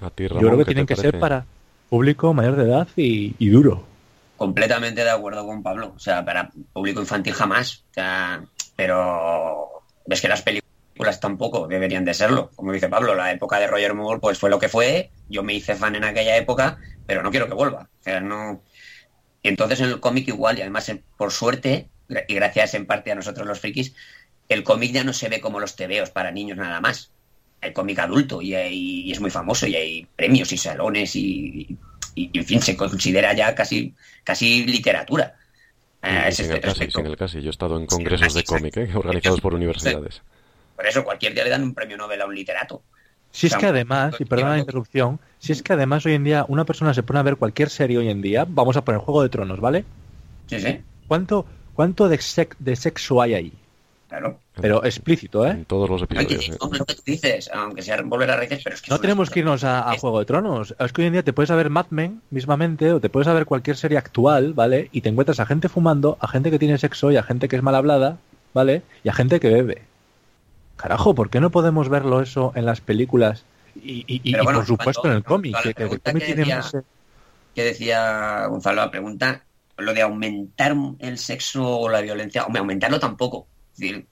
A ti, yo Ramón, creo que ¿qué te tienen que ser para público mayor de edad y, y duro. Completamente de acuerdo con Pablo. O sea, para público infantil jamás. O sea, pero ves que las películas tampoco deberían de serlo. Como dice Pablo, la época de Roger Moore pues fue lo que fue. Yo me hice fan en aquella época, pero no quiero que vuelva. O sea, no. Y entonces en el cómic igual, y además en- por suerte, y gracias en parte a nosotros los frikis, el cómic ya no se ve como los tebeos para niños nada más. El cómic adulto y, hay- y es muy famoso y hay premios y salones y, y- y, en fin, se considera ya casi, casi literatura. Eh, sin este el casi, sin el casi. Yo he estado en congresos de cómic, ¿eh? organizados por universidades. Por eso cualquier día le dan un premio Nobel a un literato. Si es que además, y perdona la interrupción, si es que además hoy en día una persona se pone a ver cualquier serie hoy en día, vamos a poner Juego de Tronos, ¿vale? Sí, sí, ¿Cuánto, cuánto de, sex- de sexo hay ahí? Claro. Pero explícito, ¿eh? En todos los episodios. ¿eh? que tú dices, aunque sea volver a raíces, pero es que No tenemos que irnos a, Juego de Tronos. Es que hoy en día te puedes ver Mad Men mismamente o te puedes ver cualquier serie actual, ¿vale? Y te encuentras a gente fumando, a gente que tiene sexo y a gente que es mal hablada, ¿vale? Y a gente que bebe. Carajo, ¿por qué no podemos verlo eso en las películas? Y, y- y- Pero y bueno, por supuesto cuando- en el cómic, que, que el pregunta cómic que tiene decía- más... eh, que decía Gonzalo la pregunta, lo de aumentar el sexo o la violencia, hombre, aumentarlo tampoco. Decir,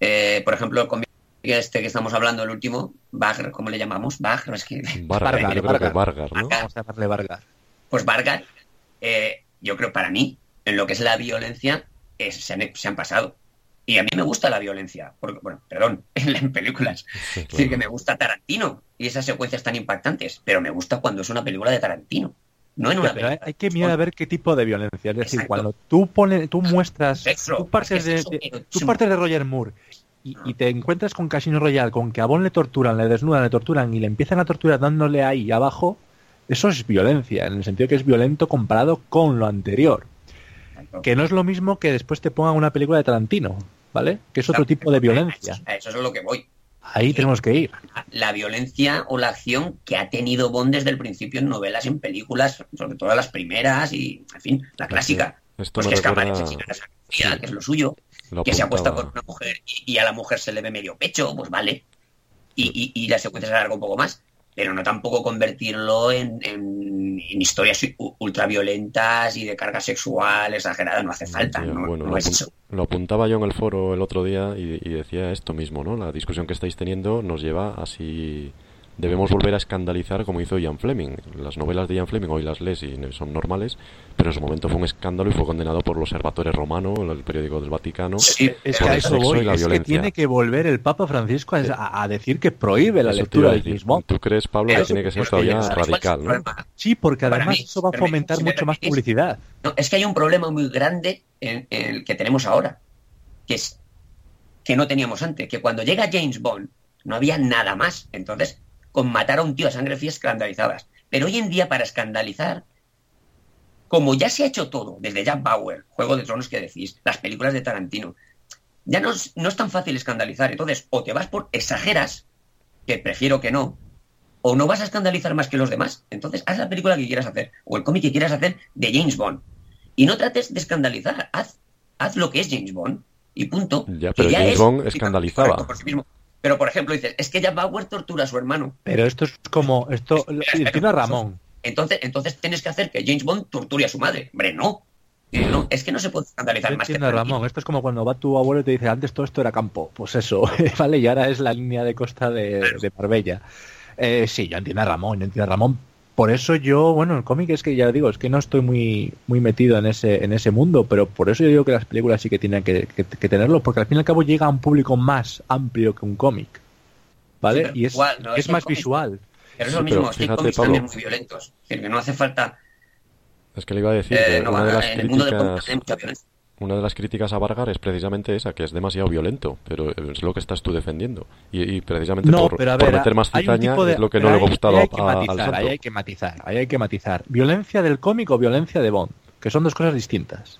eh, por ejemplo, cómic este que estamos hablando, el último, Bagr, ¿cómo le llamamos? Bagr, es que... Vargas, Vargas, yo creo que Vargas. Vargas, ¿no? Vargas. Vamos a llamarle Vargas. Pues Vargas, eh, yo creo para mí, en lo que es la violencia, es- se, han, se han pasado. Y a mí me gusta la violencia, porque, bueno, perdón, en, en películas. Sí, Es decir, que me gusta Tarantino y esas secuencias tan impactantes, pero me gusta cuando es una película de Tarantino, no en una Pero hay, película. hay que mirar a ver qué tipo de violencia. Es decir, Exacto. cuando tú pones, tú muestras, tú partes de, tú partes de Roger Moore y, y te encuentras con Casino Royale, con que a Bond le torturan, le desnudan, le torturan y le empiezan a torturar dándole ahí abajo, eso es violencia, en el sentido que es violento comparado con lo anterior. Que no es lo mismo que después te pongan una película de Tarantino, ¿vale? Que es otro tipo de violencia. A eso es lo que voy. Ahí tenemos que ir. La violencia o la acción que ha tenido Bond desde el principio en novelas, en películas, sobre todo las primeras y, en fin, la clásica. Esto Pues que recuerda... asesinar a Sí. que es lo suyo. Lo que se apuntaba. con una mujer y, y a la mujer se le ve medio pecho, pues vale. Y, y, y la secuencia se alarga un poco más. Pero no tampoco convertirlo en, en- en historias ultraviolentas y de carga sexual exagerada. No hace falta. Ya, no, bueno, no lo, es eso. lo apuntaba yo en el foro el otro día y, y decía esto mismo, ¿no? La discusión que estáis teniendo nos lleva a si debemos volver a escandalizar como hizo Ian Fleming. Las novelas de Ian Fleming hoy las lees y son normales, pero en su momento fue un escándalo y fue condenado por los Observatore Romano, el periódico del Vaticano. Sí, Es que a el eso sexo voy. y la Es que tiene que volver el Papa Francisco a, a decir que prohíbe la Eso lectura iba a de decir. James Bond. ¿Tú crees, Pablo, que Eso, tiene que ser todavía ¿sabes cuál es el radical. Sí, porque además mí, eso va a fomentar mucho más publicidad. No, es que hay un problema muy grande en, en el que tenemos ahora, que es que no teníamos antes, que cuando llega James Bond no había nada más. Entonces, con matar a un tío a sangre fría escandalizabas. Pero hoy en día, para escandalizar, como ya se ha hecho todo, desde Jack Bauer, Juego de Tronos que decís, las películas de Tarantino, ya no es, no es tan fácil escandalizar. Entonces, o te vas por exageras, que prefiero que no, o no vas a escandalizar más que los demás. Entonces, haz la película que quieras hacer, o el cómic que quieras hacer de James Bond. Y no trates de escandalizar, haz, haz lo que es James Bond, y punto. Ya, pero ya James es- Bond escandalizaba. por sí mismo. Pero, por ejemplo, dices, es que Jack Bauer tortura a su hermano. Pero esto es como, esto, lo- entiendo a Ramón. Entonces, entonces tienes que hacer que James Bond torture a su madre. Hombre, no. Eh, no, es que no se puede escandalizar Yo más que entiendo Tarantino. Ramón. Esto es como cuando va tu abuelo y te dice, antes todo esto era campo. Pues eso, vale, y ahora es la línea de costa de, de Marbella. Eh, sí, yo entiendo a Ramón, yo entiendo a Ramón. Por eso yo, bueno, el cómic es que ya digo, es que no estoy muy, muy metido en ese, en ese mundo, pero por eso yo digo que las películas sí que tienen que, que- que tenerlo, porque al fin y al cabo llega a un público más amplio que un cómic. ¿vale? Sí, y es, igual, ¿no? es más visual. Pero es Sí, lo pero mismo, es que hay fíjate, cómics Pablo. también muy violentos. Es decir, que no hace falta... Es que le iba a decir eh, que no, una de las en el mundo del cómic críticas hay mucha violencia. Una de las críticas a Vargar es precisamente esa, que es demasiado violento, pero es lo que estás tú defendiendo. Y, y precisamente No, por, por meter más cizaña de- es lo que pero no le ha gustado ahí hay que a- al matizar, santo. ahí hay que matizar, ahí hay que matizar. Violencia del cómic o violencia de Bond, que son dos cosas distintas,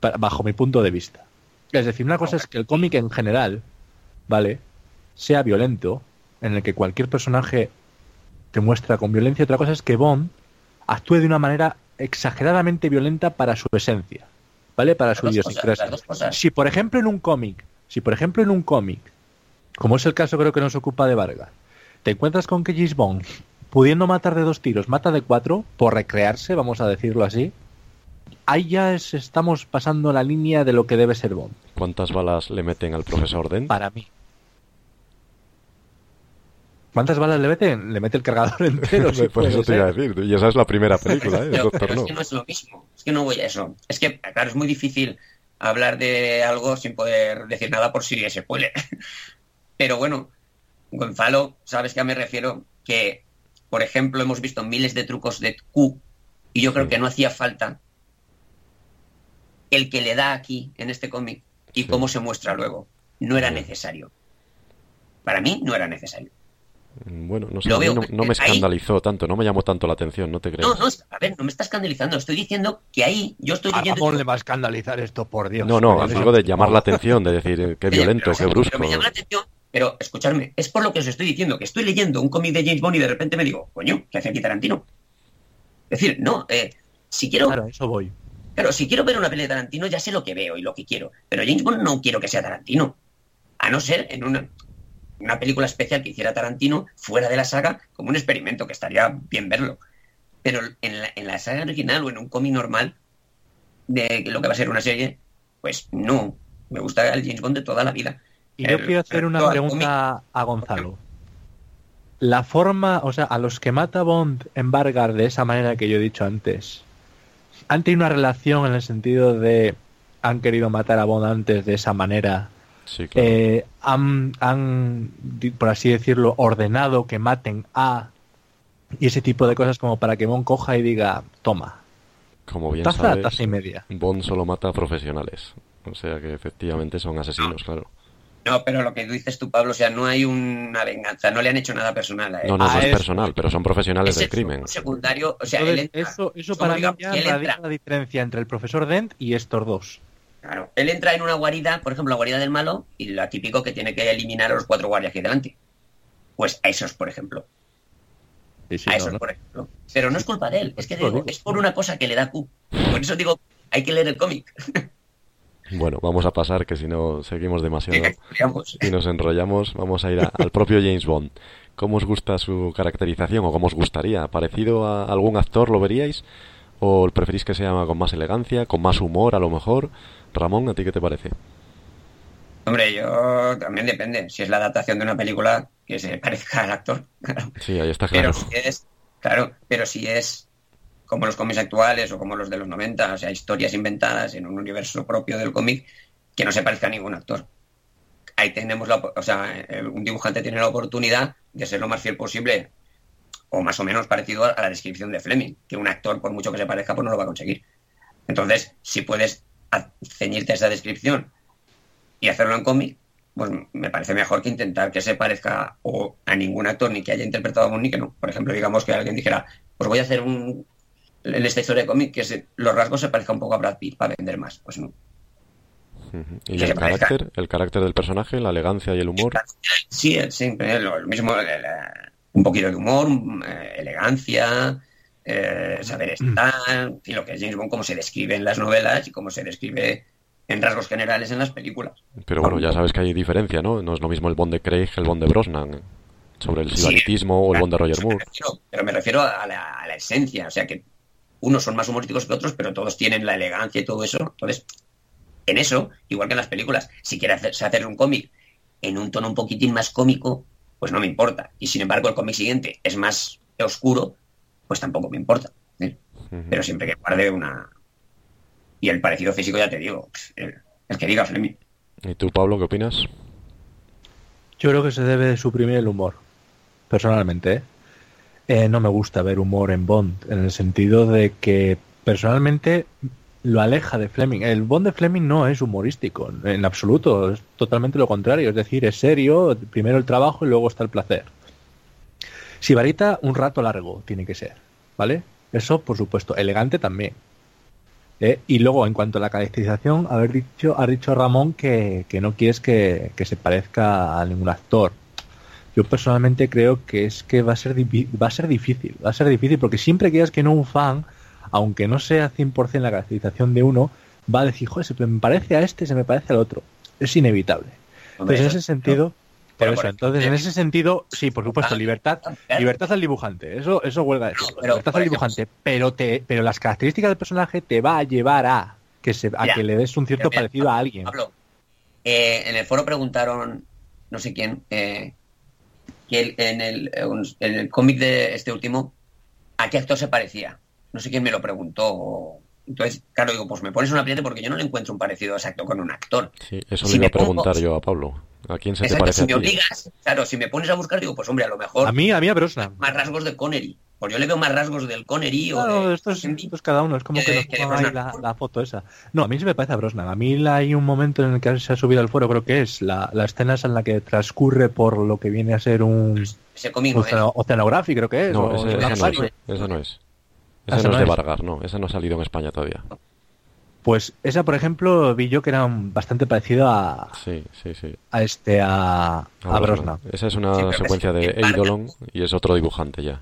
pa- bajo mi punto de vista. Es decir, una cosa es que el cómic en general, ¿vale? Sea violento, en el que cualquier personaje te muestra con violencia, otra cosa es que Bond actúe de una manera exageradamente violenta para su esencia, ¿vale? Para Las su idiosincrasia. Si por ejemplo en un cómic, si por ejemplo en un cómic, como es el caso creo que nos ocupa de Vargas, te encuentras con que James Bond, pudiendo matar de dos tiros, mata de cuatro, por recrearse, vamos a decirlo así, ahí ya es- estamos pasando la línea de lo que debe ser Bond, ¿Cuántas balas le meten al profesor Dent? para mí. ¿Cuántas balas le meten? Le mete el cargador entero. si Por puede eso te iba a decir. Y esa es la primera película, ¿eh? El Pero, Doctor pero No. es que no es lo mismo. Es que no voy a eso. Es que, claro, es muy difícil hablar de algo sin poder decir nada por si es spoiler. Pero bueno, Gonzalo, sabes que a me refiero que, por ejemplo, hemos visto miles de trucos de Q y yo creo Sí. que no hacía falta el que le da aquí en este cómic y Sí. cómo se muestra luego. No era Sí. necesario. Para mí no era necesario. Bueno, no sé, Lo veo, no, no me ahí- escandalizó tanto, no me llamó tanto la atención, no te creas. No, no, a ver, no me está escandalizando. Estoy diciendo que ahí yo estoy leyendo... Ramón le va a escandalizar esto, por Dios. No, no, Pero algo de llamar la atención, de decir eh, qué violento, pero, qué brusco. Pero me llama la atención, pero escuchadme, es por lo que os estoy diciendo, que estoy leyendo un cómic de James Bond y de repente me digo, coño, ¿qué hace aquí Tarantino? Es decir, no, eh, si quiero, Claro, eso voy. claro, si quiero ver una peli de Tarantino ya sé lo que veo y lo que quiero, pero James Bond no quiero que sea Tarantino, a no ser en una, una película especial que hiciera Tarantino fuera de la saga como un experimento, que estaría bien verlo. Pero en la, en la saga original o en un cómic normal de lo que va a ser una serie, pues no, me gusta el James Bond de toda la vida. Y yo quiero hacer una pregunta a Gonzalo. La forma, o sea, a los que mata Bond en Vargas de esa manera que yo he dicho antes, ¿han tenido una relación en el sentido de han querido matar a Bond antes de esa manera? Sí, claro. Eh, han, han, por así decirlo, ordenado que maten a y ese tipo de cosas como para que Bond coja y diga, toma, Como bien taza, sabes, taza y media. Bond solo mata a profesionales. O sea que efectivamente son asesinos, claro. No, pero lo que dices tú, Pablo, o sea, no hay una venganza, no le han hecho nada personal a él. No, no, Ah, no es es- personal, pero son profesionales Es del el crimen. secundario, o sea, él Entonces, entra, eso, eso para mí entra, la diferencia entre el profesor Dent y estos dos. Claro, él entra en una guarida, por ejemplo, la guarida del malo, y la típico que tiene que eliminar a los cuatro guardias que hay delante. Pues a esos, por ejemplo. Sí, sí, a esos, no. por ejemplo. Pero no es culpa de él, es que lo digo, digo. es por una cosa que le da Q. Por eso digo, hay que leer el cómic. Bueno, vamos a pasar, que si no seguimos demasiado y nos enrollamos. Vamos a ir a- al propio James Bond. ¿Cómo os gusta su caracterización o cómo os gustaría? ¿Parecido a algún actor lo veríais? ¿O preferís que sea con más elegancia, con más humor a lo mejor? Ramón, ¿a ti qué te parece? Hombre, yo también depende. Si es la adaptación de una película que se parezca al actor. Sí, ahí está Pero claro. si es, claro, pero si es como los cómics actuales o como los de los 90, o sea, historias inventadas en un universo propio del cómic que no se parezca a ningún actor. Ahí tenemos la, o sea, eh, un dibujante tiene la oportunidad de ser lo más fiel posible o más o menos parecido a la descripción de Fleming, que un actor, por mucho que se parezca, pues no lo va a conseguir. Entonces, si puedes a- ceñirte a esa descripción y hacerlo en cómic, pues me parece mejor que intentar que se parezca o a ningún actor ni que haya interpretado a Bond ni que no. Por ejemplo, digamos que alguien dijera, pues voy a hacer un en esta historia de cómic que se- los rasgos se parezcan un poco a Brad Pitt para vender más. Pues no. Ujú. ¿Y que el parezca. carácter, el carácter del personaje, la elegancia y el humor? Sí, siempre lo, lo mismo, el- el- un poquito de humor, eh, elegancia, eh, saber estar, y lo que es James Bond, cómo se describe en las novelas y cómo se describe en rasgos generales en las películas. Pero bueno, ya sabes que hay diferencia, ¿no? No es lo mismo el Bond de Craig que el Bond de Brosnan. Sobre el sibaritismo o el Bond de Roger Me Moore. refiero- pero me refiero a la, a la esencia, o sea que unos son más humorísticos que otros, pero todos tienen la elegancia y todo eso. Entonces, en eso, igual que en las películas, si quieres hacer, hacer un cómic en un tono un poquitín más cómico, pues no me importa. Y sin embargo, el cómic siguiente es más oscuro, pues tampoco me importa. ¿eh? Pero siempre que guarde una. Y el parecido físico, ya te digo, el, el que diga Fleming. ¿Y tú, Pablo, qué opinas? Yo creo que se debe de suprimir el humor, personalmente. ¿eh? Eh, no me gusta ver humor en Bond, en el sentido de que personalmente lo aleja de Fleming. El Bond de Fleming no es humorístico, en absoluto, es totalmente lo contrario. Es decir, es serio, primero el trabajo y luego está el placer. Sibarita, un rato largo tiene que ser, ¿vale? Eso, por supuesto, elegante también. ¿eh? Y luego, en cuanto a la caracterización, haber dicho, ha dicho Ramón que, que no quieres que, que se parezca a ningún actor. Yo personalmente creo que es que va a ser va a ser difícil, va a ser difícil porque siempre que digas que no un fan, aunque no sea 100% la caracterización de uno, va a decir, joder, se me parece a este, se me parece al otro. Es inevitable. Entonces, en ese sentido, pero eso, entonces, en ese sentido, sí, por supuesto, libertad, libertad al dibujante, eso, eso huelga pero, libertad al dibujante, pero te, pero las características del personaje te va a llevar a que se, a que le des un cierto parecido a alguien. Pablo, eh, en el foro preguntaron, no sé quién, eh, que el- en el, en el cómic de este último, ¿a qué actor se parecía? No sé quién me lo preguntó. Entonces, claro, digo, pues me pones un apriete porque yo no le encuentro un parecido exacto con un actor. Sí, eso Si le iba a preguntar pongo- yo a Pablo. ¿A quién se te parece si a me ti? obligas, claro, si me pones a buscar, digo, pues hombre, a lo mejor A mí, a mí a Brosnan. más rasgos de Connery. Pues yo le veo más rasgos del Connery o Claro, de... esto es, esto es cada uno, es como que nos ahí la, foto esa. No, a mí se me parece a Brosnan. A mí la- hay un momento en el que se ha subido al foro, creo que es la, la escena esa en la que transcurre por lo que viene a ser un Ese cómic no es. oceano- oceanográfico, creo que es. No, o ese, ese no es. Ese no es. Ah, Ese ese no es no de. Vargas, no. Ese no ha salido en España todavía. Pues esa, por ejemplo, vi yo que era un- bastante parecido a, Sí, sí, sí. a este, a, a Brosnan. Esa es una secuencia de. Eidolon y es otro dibujante ya.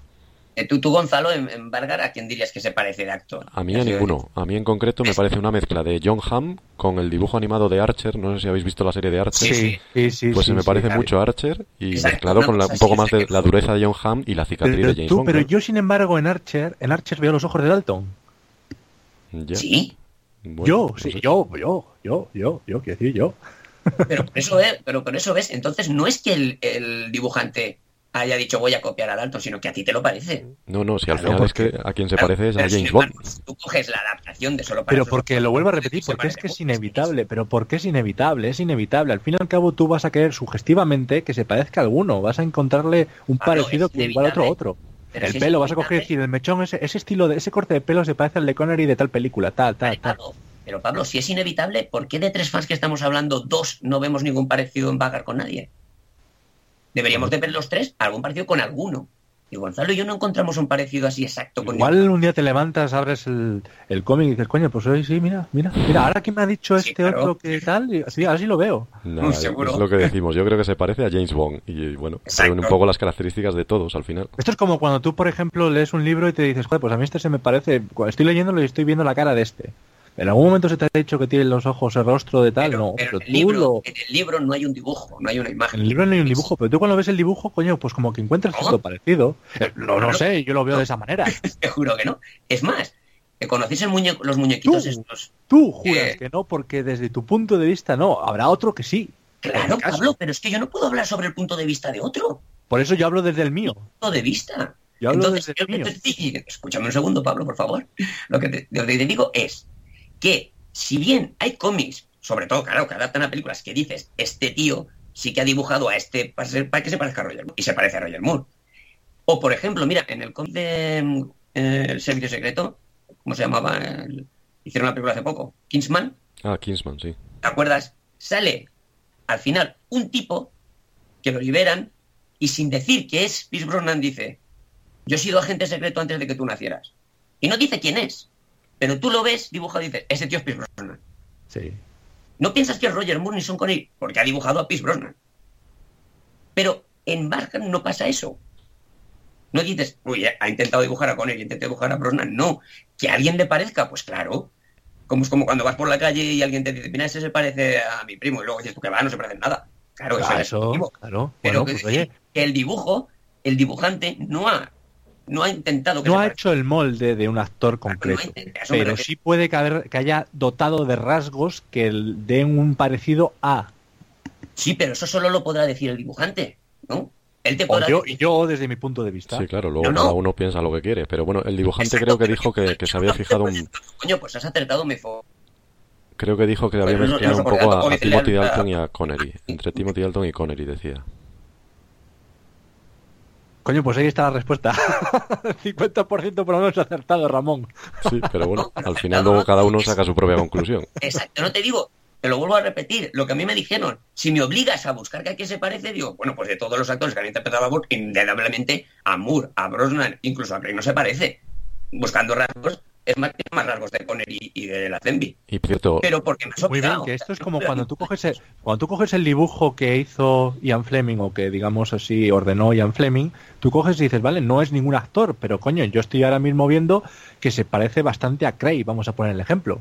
Eh, tú, tú, Gonzalo, en, en Vargas, ¿a quién dirías que se parece de actor? A mí a ninguno. A mí en concreto me parece una mezcla de John Hamm con el dibujo animado de Archer. No sé si habéis visto la serie de Archer. Sí, sí, sí. Pues sí, se me sí, parece mucho a Archer y Exacto, mezclado con la- un poco más de la dureza de John Hamm y la cicatriz Pero, de James tú, Bond. pero yo, sin embargo, en Archer, en Archer veo los ojos de Dalton. Ya. Sí, Bueno, yo, no sí, yo, yo, yo, yo, yo, quiero decir yo. pero por eso, es, pero por eso ves, entonces no es que el, el dibujante haya dicho voy a copiar a Dalton, sino que a ti te lo parece. No, no, si al Claro, final es que a quien se Claro, parece es a James Bond. Tú coges la adaptación de solo para Pero porque lo vuelvo a repetir, porque es que es inevitable. Pero porque es inevitable, es inevitable. Al fin y al cabo tú vas a querer sugestivamente que se parezca a alguno. Vas a encontrarle un parecido que igual a otro otro. Pero el si pelo, vas a coger decir, el mechón, ese, ese estilo de ese corte de pelo se parece al de Connery de tal película, tal, tal, tal. Pablo, pero Pablo, si es inevitable, ¿por qué de tres fans que estamos hablando, dos no vemos ningún parecido en Vagar con nadie? Deberíamos de ver los tres algún parecido con alguno. Y Gonzalo y yo no encontramos un parecido así exacto con Igual un día te levantas, abres el, el cómic y dices, coño, pues hoy sí, mira, mira, mira, ahora que me ha dicho Sí, este claro. otro que tal, y, sí, ahora sí lo veo. Seguro. es lo que decimos. Yo creo que se parece a James Bond y bueno, un poco las características de todos al final. Esto es como cuando tú, por ejemplo, lees un libro y te dices, joder, pues a mí este se me parece, cuando estoy leyéndolo y estoy viendo la cara de este. ¿En algún momento se te ha dicho que tiene los ojos, el rostro de tal? pero, no, pero en, el libro, lo- en el libro no hay un dibujo, no hay una imagen. En el libro no hay un dibujo, pero tú cuando ves el dibujo, coño, pues como que encuentras ¿No? cierto parecido. Eh, No, no Claro. sé, yo lo veo de esa manera. Te juro que no. Es más, que conocéis el muñeco, los muñequitos Tú. estos. Tú juras Eh. que no, porque desde tu punto de vista no, habrá otro que sí. Claro. Pablo, pero es que yo no puedo hablar sobre el punto de vista de otro. Por eso yo hablo desde el mío. Punto de vista. Yo hablo Entonces, desde yo el mío. te escúchame un segundo, Pablo, por favor. Lo que, te, lo que te digo es que si bien hay cómics, sobre todo, claro, que adaptan a películas que dices, este tío sí que ha dibujado a este para, ser- para que se parezca a Roger Moore, y se parece a Roger Moore. O, por ejemplo, mira, en el cómic de eh, El Servicio Secreto, ¿cómo se llamaba? El- hicieron una película hace poco, Kingsman, Ah, Kingsman, sí. ¿te acuerdas? Sale al final un tipo que lo liberan y sin decir que es Pierce Brosnan dice, yo he sido agente secreto antes de que tú nacieras. Y no dice quién es, pero tú lo ves dibujado y dices, ese tío es Pierce Brosnan. Sí. No piensas que es Roger Moore ni Sean Connery, porque ha dibujado a Pierce Brosnan. Pero en Barkham no pasa eso. No dices, uy, ha intentado dibujar a Connery, intentado dibujar a Brosnan. No. Que a alguien le parezca, pues claro. Como es como cuando vas por la calle y alguien te dice, mira, ese se parece a mi primo. Y luego dices, tú que va, no se parece en nada. Claro, eso Ah, es eso, objetivo. claro. Pero Bueno, que pues oye, que el dibujo, el dibujante no ha, no ha intentado que no se ha parezca. hecho el molde de un actor no concreto. Pero sí puede que, haber- que haya dotado de rasgos que el- den un parecido a. Sí, pero eso solo lo podrá decir el dibujante, ¿no? Él te O yo, decir, yo desde mi punto de vista. Sí, claro, luego No, no. cada uno piensa lo que quiere. Pero bueno, el dibujante Exacto, creo que dijo que, que se había fijado un, Coño, pues has acertado, me creo que dijo que había no- mezclado no un poco a, a Timothy Dalton y a Connery. Entre Timothy Dalton y Connery, decía. Coño, pues ahí está la respuesta. 50% por lo menos acertado, Ramón. Sí, pero bueno, al final luego cada uno saca su propia conclusión. Exacto, no te digo, te lo vuelvo a repetir, lo que a mí me dijeron, si me obligas a buscar que a qué se parece, digo, bueno, pues de todos los actores que han interpretado a Moore, indudablemente a Moore, a Brosnan, incluso a Craig no se parece. Buscando rasgos, es más, tiene más rasgos de Connery y de la Zenby. Y Pero porque me Muy bien, que esto es como cuando tú coges el, cuando tú coges el dibujo que hizo Ian Fleming o que digamos así ordenó Ian Fleming, tú coges y dices, vale, no es ningún actor, pero coño, yo estoy ahora mismo viendo que se parece bastante a Craig, vamos a poner el ejemplo.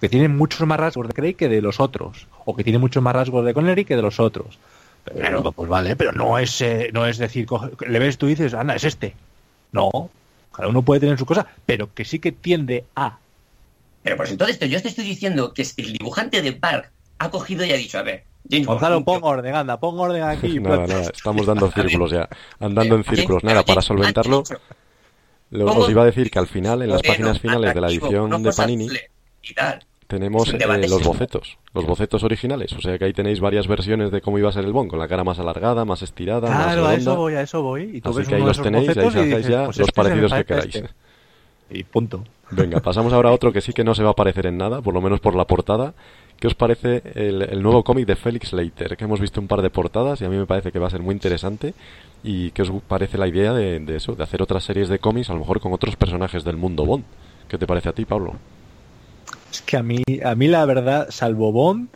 Que tiene muchos más rasgos de Craig que de los otros, o que tiene muchos más rasgos de Connery que de los otros. Pero, Claro. Pues vale, pero no es, eh, no es decir, coge- le ves tú y dices, anda, es este. No, cada uno puede tener su cosa, pero que sí que tiende a. Pero pues entonces yo te estoy diciendo que el dibujante de Park ha cogido y ha dicho, a ver, James Gonzalo, un pon orden, anda, pon orden aquí. nada, nada, estamos dando círculos ya, andando en círculos. Nada, para solventarlo, os iba a decir que al final, en las páginas finales de la edición de Panini. Tenemos eh, los bocetos, los bocetos originales. O sea que ahí tenéis varias versiones de cómo iba a ser el Bond, con la cara más alargada, más estirada, más Claro, a eso voy, a eso voy. Y tú Así ves que ahí los tenéis, ahí sacáis dices, ya pues los este parecidos que queráis. este. Y punto. Venga, pasamos ahora a otro que sí que no se va a parecer en nada, por lo menos por la portada. ¿Qué os parece el, el nuevo cómic de Felix Leiter? Que hemos visto un par de portadas y a mí me parece que va a ser muy interesante. ¿Y qué os parece la idea de, de eso, de hacer otras series de cómics, a lo mejor con otros personajes del mundo Bond? ¿Qué te parece a ti, Pablo? Es que a mí, a mí la verdad, salvo Bond,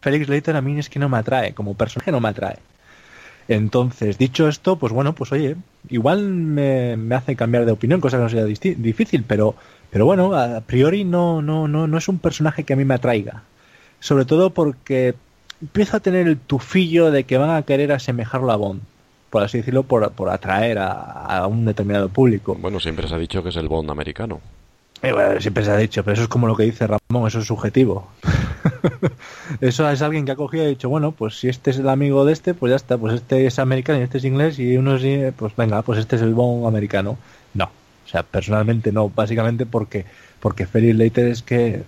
Felix Leiter a mí es que no me atrae, como personaje no me atrae. Entonces, dicho esto, pues bueno, pues oye, igual me, me hace cambiar de opinión, cosa que no disti- difícil, pero, pero bueno, a priori no, no, no, no es un personaje que a mí me atraiga. Sobre todo porque empiezo a tener el tufillo de que van a querer asemejarlo a Bond, por así decirlo, por, por atraer a, a un determinado público. Bueno, siempre se ha dicho que es el Bond americano. Eh, bueno, siempre se ha dicho, pero eso es como lo que dice Ramón, eso es subjetivo. eso es alguien que ha cogido y ha dicho, bueno, pues si este es el amigo de este, pues ya está, pues este es americano y este es inglés y uno es, pues venga, pues este es el bon americano. No, o sea, personalmente no, básicamente porque porque Felix Leiter es que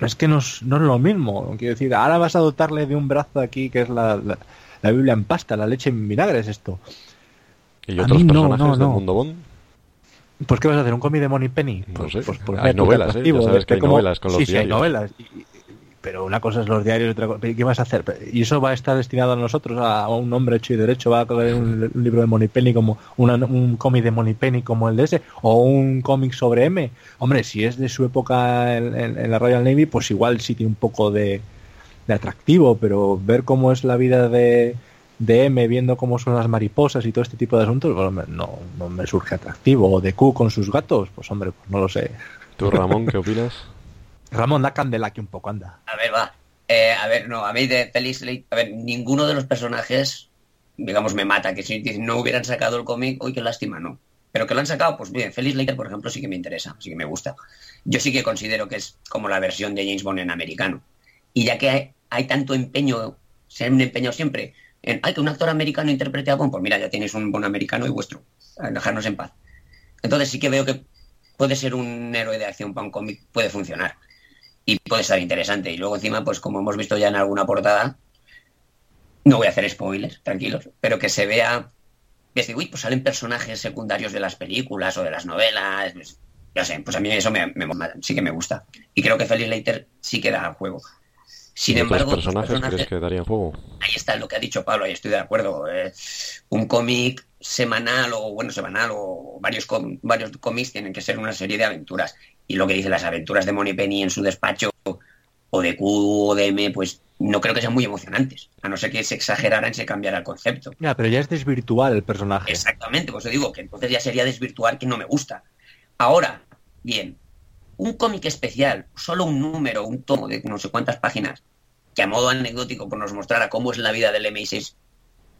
es que no es, no es lo mismo. Quiero decir, ahora vas a dotarle de un brazo aquí que es la, la, la Biblia en pasta, la leche en vinagre es esto. ¿Y A otros mí no, personajes no, del mundo Bond? Pues ¿qué vas a hacer? ¿Un cómic de Money Penny? No Pues, sé. pues, pues Hay novelas, ¿eh? Ya atractivo, sabes que hay como- novelas con los sí, sí, hay diarios. novelas. Y- pero una cosa es los diarios y otra cosa... ¿Qué vas a hacer? Y eso va a estar destinado a nosotros, a un hombre hecho y derecho. Va a coger un, un libro de Money Penny como una- un cómic de Money Penny como el de ese, o un cómic sobre M. Hombre, si es de su época en, en- en la Royal Navy, pues igual sí tiene un poco de, de atractivo, pero ver cómo es la vida de, de M, viendo cómo son las mariposas y todo este tipo de asuntos, bueno, me- no, no me surge atractivo. O de Q con sus gatos, pues hombre, pues no lo sé. ¿Tú, Ramón, qué opinas? Ramón, da candela aquí un poco, anda. A ver, va. Eh, a ver, no, a mí de Leiter, a ver, ninguno de los personajes, digamos, me mata. Que si no hubieran sacado el cómic, uy, qué lástima, no. Pero que lo han sacado, pues bien, Felix Leiter, por ejemplo, sí que me interesa, sí que me gusta. Yo sí que considero que es como la versión de James Bond en americano. Y ya que hay, hay tanto empeño, se han empeñado siempre en, que un actor americano interprete a Bond, pues mira, ya tenéis un Bond americano y vuestro. Dejarnos en paz. Entonces sí que veo que puede ser un héroe de acción para un cómic, puede funcionar y puede estar interesante. Y luego encima, pues como hemos visto ya en alguna portada, no voy a hacer spoilers, tranquilos, pero que se vea, que se, uy, pues salen personajes secundarios de las películas o de las novelas, pues, ya sé, pues a mí eso me, me- sí que me gusta. Y creo que Felix Leiter sí que da juego. Sin ¿Y otros embargo, otros personajes, personajes- crees que darían juego? ahí está lo que ha dicho Pablo, ahí estoy de acuerdo. Eh, un cómic semanal o bueno, semanal o varios, com- varios cómics tienen que ser una serie de aventuras. Y lo que dice las aventuras de Moneypenny en su despacho o de Q o de M, pues no creo que sean muy emocionantes, a no ser que se exageraran y se cambiara el concepto. Ya, pero ya es desvirtuar el personaje. Exactamente, pues yo digo que entonces ya sería desvirtuar que no me gusta. Ahora, bien, un cómic especial, solo un número, un tomo de no sé cuántas páginas, que a modo anecdótico pues, nos mostrara cómo es la vida del MI6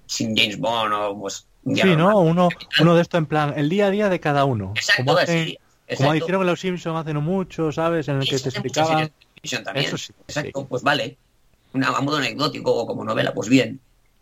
sin James Bond o pues Sí, normal. ¿no? Uno, uno de esto en plan, el día a día de cada uno. Exacto, como, así, exacto. como hicieron los Simpsons hace no mucho, ¿sabes? En el que te explicaban. Eso sí, Exacto, pues vale. Una, a modo anecdótico o como novela, pues bien.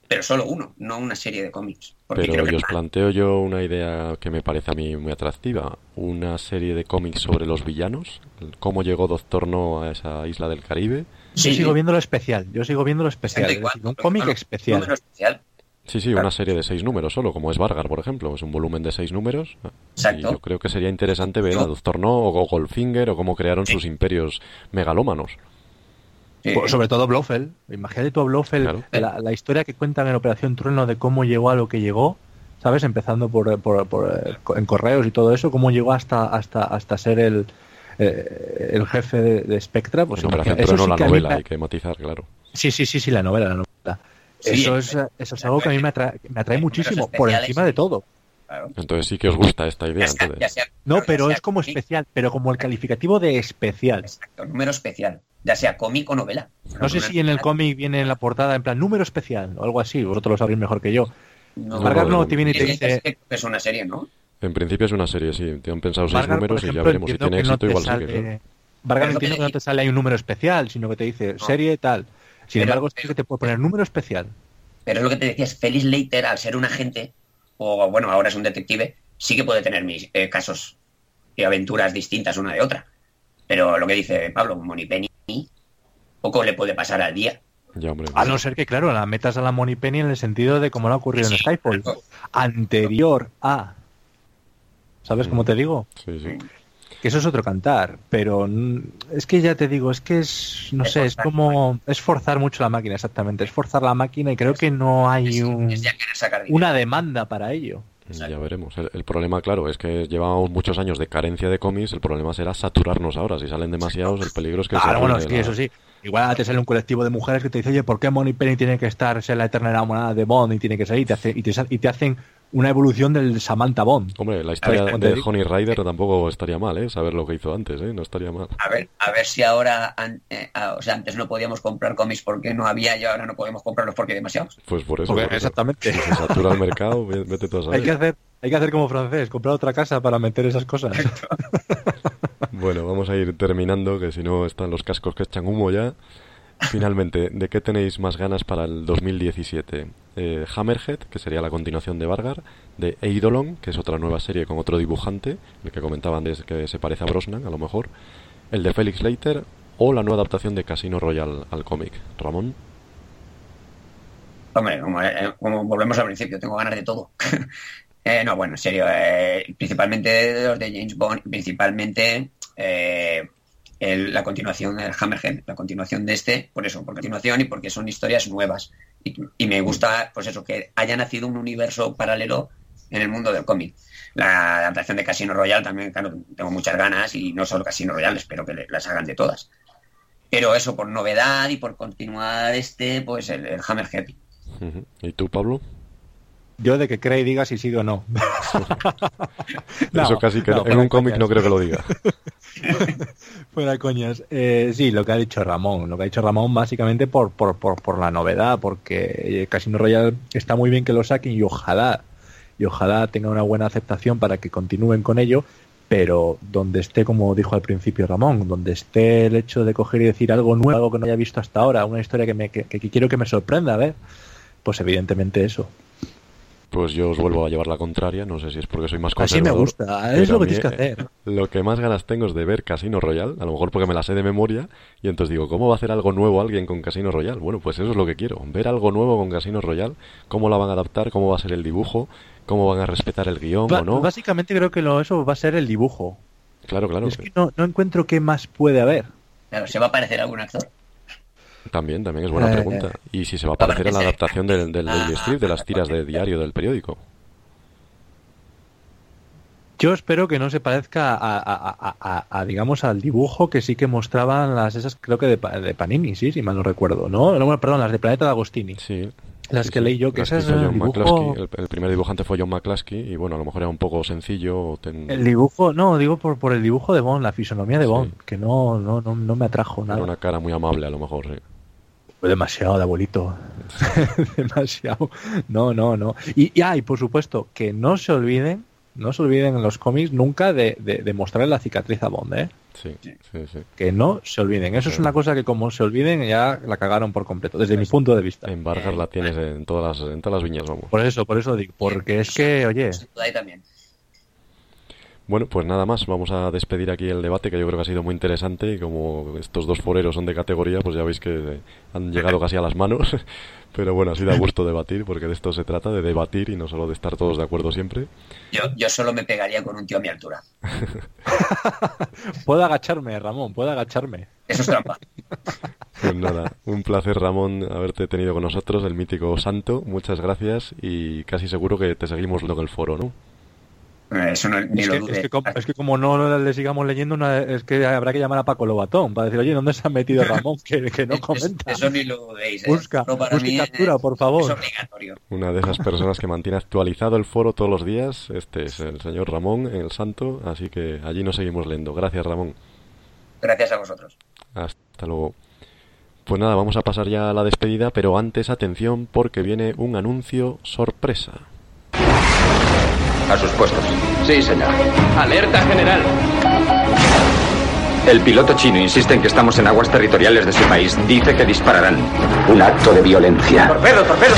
Pero solo uno, no una serie de cómics. Pero yo os planteo yo una idea que me parece a mí muy atractiva. Una serie de cómics sobre los villanos. Cómo llegó Doctor No a esa isla del Caribe. Yo Sí, sigo sí. viendo lo especial. Yo sigo viendo lo especial. Es decir, un cómic especial. número especial. Sí, sí, una serie de seis números solo, como es Vargar, por ejemplo. Es un volumen de seis números. Exacto. Y yo creo que sería interesante ver a Doctor No o Goldfinger o cómo crearon sus imperios megalómanos. Sí. Pues sobre todo Blofeld. Imagínate tú a Blofeld, Claro. la, la historia que cuentan en Operación Trueno de cómo llegó a lo que llegó, ¿sabes? Empezando por, por- por, eh, co- en correos y todo eso, cómo llegó hasta hasta hasta ser el eh, el jefe de, de Spectra. Pues en Operación imagina- eso sí la que a mí novela, hay que matizar, claro. Sí, sí, sí, sí, la novela, la novela. Sí, eso, eh, es, eso es algo que a mí me atrae, me atrae muchísimo, por encima de todo. Claro. Entonces sí que os gusta esta idea. Entonces. sea- No, pero sea es como especial, pero como el calificativo de especial. Exacto, número especial. Ya sea cómic o novela. No sé si en el cómic viene en la portada en plan número especial o algo así, vosotros lo sabréis mejor que yo. No, Vargas no no, te viene y te es, dice, es- es una serie, ¿no? En principio es una serie, sí. Te han pensado seis Vargas, números y ya veremos. Si tiene no éxito, te igual sale- sí que claro. Vargas Pero lo que entiendo que no te sale ahí un número especial, sino que te dice No. serie tal. Sin Pero- embargo, sí que te puede poner número especial. Pero es lo que te decía, es Felix Leiter, al ser un agente, o bueno, ahora es un detective, sí que puede tener mis eh, casos y aventuras distintas una de otra. Pero lo que dice Pablo, Monipenny, poco le puede pasar al día. Ya, hombre. A no ser que, claro, la metas a la Money Penny en el sentido de como lo ha ocurrido en Skyfall. claro. Anterior a. ¿Sabes cómo te digo? Sí, sí. Que eso es otro cantar, pero mm, es que ya te digo, es que es, no Es sé, es como, es forzar mucho la máquina, exactamente, es forzar la máquina y creo que no hay Es, un- es ya querer sacar dinero. una demanda para ello. Ya veremos. El, el problema, claro, es que llevamos muchos años de carencia de cómics. El problema será saturarnos ahora. Si salen demasiados, el peligro es que se Claro, bueno, sí, la- eso sí. Igual te sale un colectivo de mujeres que te dice, oye, ¿por qué Money Penny tiene que estar, ser la eterna enamorada de Bond y tiene que ser? Y te, hace- y te, y te hacen una evolución del Samantha Bond. Hombre, la historia ¿cómo te de? Honey Rider tampoco estaría mal, ¿eh? Saber lo que hizo antes, ¿eh? No estaría mal. A ver, a ver si ahora, an- eh, o sea, antes no podíamos comprar cómics porque no había y ahora no podemos comprarlos porque hay demasiados. Pues por eso. Porque- por eso. exactamente. Si se satura el mercado, ve- vete tú a saber. Hay que hacer, hay que hacer como francés, comprar otra casa para meter esas cosas. Bueno, vamos a ir terminando, que si no están los cascos que echan humo ya. Finalmente, ¿de qué tenéis más ganas para el 2017? Eh, Hammerhead, que sería la continuación de Vargar, de Eidolon, que es otra nueva serie con otro dibujante, el que comentaban de que se parece a Brosnan, a lo mejor, el de Felix Leiter, o la nueva adaptación de Casino Royale al cómic. Ramón, Hombre, como, eh, como volvemos al principio, tengo ganas de todo. Eh, no, bueno, en serio, eh, principalmente los de James Bond, principalmente eh, el- la continuación del Hammerhead, la continuación de este, por eso, por continuación y porque son historias nuevas. Y, me gusta, pues eso, que haya nacido un universo paralelo en el mundo del cómic. La adaptación de Casino Royale también, claro, tengo muchas ganas y no solo Casino Royale, espero que las hagan de todas. Pero eso, por novedad y por continuar este, pues el, el Hammerhead. ¿y tú, Pablo? Yo de que cree y diga si sí o no. No, Eso casi que no, en un cómic no creo que lo diga. Fuera coñas. Eh, sí, lo que ha dicho Ramón. Lo que ha dicho Ramón básicamente por, por, por, por la novedad, porque eh, Casino Royale está muy bien que lo saquen y ojalá, y ojalá tenga una buena aceptación para que continúen con ello, pero donde esté, como dijo al principio Ramón, donde esté el hecho de coger y decir algo nuevo, algo que no haya visto hasta ahora, una historia que, me, que, que quiero que me sorprenda, a ver, pues evidentemente eso. Pues yo os vuelvo a llevar la contraria, no sé si es porque soy más Así me conservador. gusta, es lo que tienes que eh, hacer. Lo que más ganas tengo es de ver Casino Royale, a lo mejor porque me la sé de memoria, y entonces digo, ¿cómo va a hacer algo nuevo alguien con Casino Royale? Bueno, pues eso es lo que quiero, ver algo nuevo con Casino Royale, cómo la van a adaptar, cómo va a ser el dibujo, cómo van a respetar el guion Ba- o no. Básicamente creo que lo, eso va a ser el dibujo. Claro, claro, Es que no, no encuentro qué más puede haber. Claro, ¿se va a aparecer algún actor? También, también es buena Eh, pregunta. Y si se va a parecer a la adaptación del, del Daily Strip, de las tiras de diario del periódico. Yo espero que no se parezca a, a- a- a- a, digamos, al dibujo que sí que mostraban las esas, creo que de, Pa- de Panini, sí, si mal no recuerdo, ¿no? No, bueno, perdón, las de Planeta de Agostini. Sí. Las sí, que sí. leí yo, que Las esas hizo el John dibujo. El, el primer dibujante fue John McCluskey y bueno, a lo mejor era un poco sencillo. o ten- el dibujo, no, digo por, por el dibujo de Bond, la fisonomía de Sí. Bond, que no, no, no, no me atrajo era nada. una cara muy amable a lo mejor, sí. Demasiado de abuelito. demasiado. No, no, no. Y, y, ah, y por supuesto, que no se olviden, no se olviden en los cómics nunca de, de, de mostrarle la cicatriz a Bond, ¿eh? Sí, sí, sí. Que no se olviden. Eso es una cosa que como se olviden ya la cagaron por completo, desde mi punto de vista. En Vargas la tienes en todas las, en todas las viñas, vamos. Por eso, por eso digo, porque es que, oye, ahí también. Bueno, pues nada más, vamos a despedir aquí el debate que yo creo que ha sido muy interesante y como estos dos foreros son de categoría, pues ya veis que han llegado casi a las manos. Pero bueno, así da gusto debatir, porque de esto se trata, de debatir y no solo de estar todos de acuerdo siempre. Yo, yo solo me pegaría con un tío a mi altura. puedo agacharme, Ramón, puedo agacharme. Eso es trampa. Pues nada, un placer, Ramón, haberte tenido con nosotros, el mítico Santo. Muchas gracias y casi seguro que te seguimos luego en el foro, ¿no? Eso no, ni Es lo que, dude. es que como, es que como no le sigamos leyendo, una- es que habrá que llamar a Paco Lobatón para decir, oye, ¿dónde se ha metido Ramón? Que, que no comenta. Eso ni lo dudéis. ¿eh? Busca, para busca es- captura, por favor. Es obligatorio. Una de esas personas que mantiene actualizado el foro todos los días. Este es el señor Ramón, el Santo. Así que allí nos seguimos leyendo. Gracias, Ramón. Gracias a vosotros. Hasta luego. Pues nada, vamos a pasar ya a la despedida, pero antes atención porque viene un anuncio sorpresa. A sus puestos. Sí, señor. Alerta general. El piloto chino insiste en que estamos en aguas territoriales de su país. Dice que dispararán. Un acto de violencia. Torpedo, torpedo,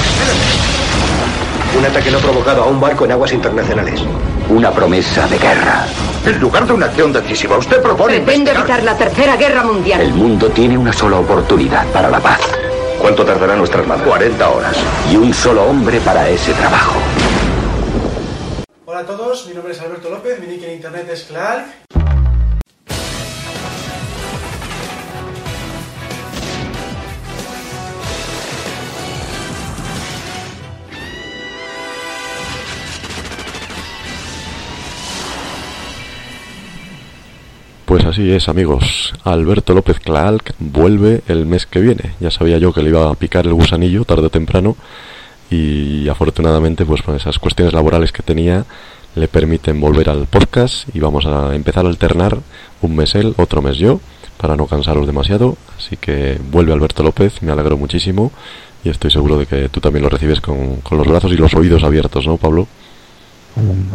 Un ataque no provocado a un barco en aguas internacionales. Una promesa de guerra. En lugar de una acción decisiva, usted propone Pretende evitar la tercera guerra mundial. El mundo tiene una sola oportunidad para la paz. ¿Cuánto tardará nuestra armada? 40 horas. Y un solo hombre para ese trabajo. Hola a todos, mi nombre es Alberto López, mi nick en internet es Clark. Pues así es, amigos. Alberto López Clark vuelve el mes que viene. Ya sabía yo que le iba a picar el gusanillo tarde o temprano. Y afortunadamente, pues con esas cuestiones laborales que tenía, le permiten volver al podcast. Y vamos a empezar a alternar un mes él, otro mes yo, para no cansaros demasiado. Así que vuelve Alberto López, me alegro muchísimo. Y estoy seguro de que tú también lo recibes con, con los brazos y los oídos abiertos, ¿no, Pablo?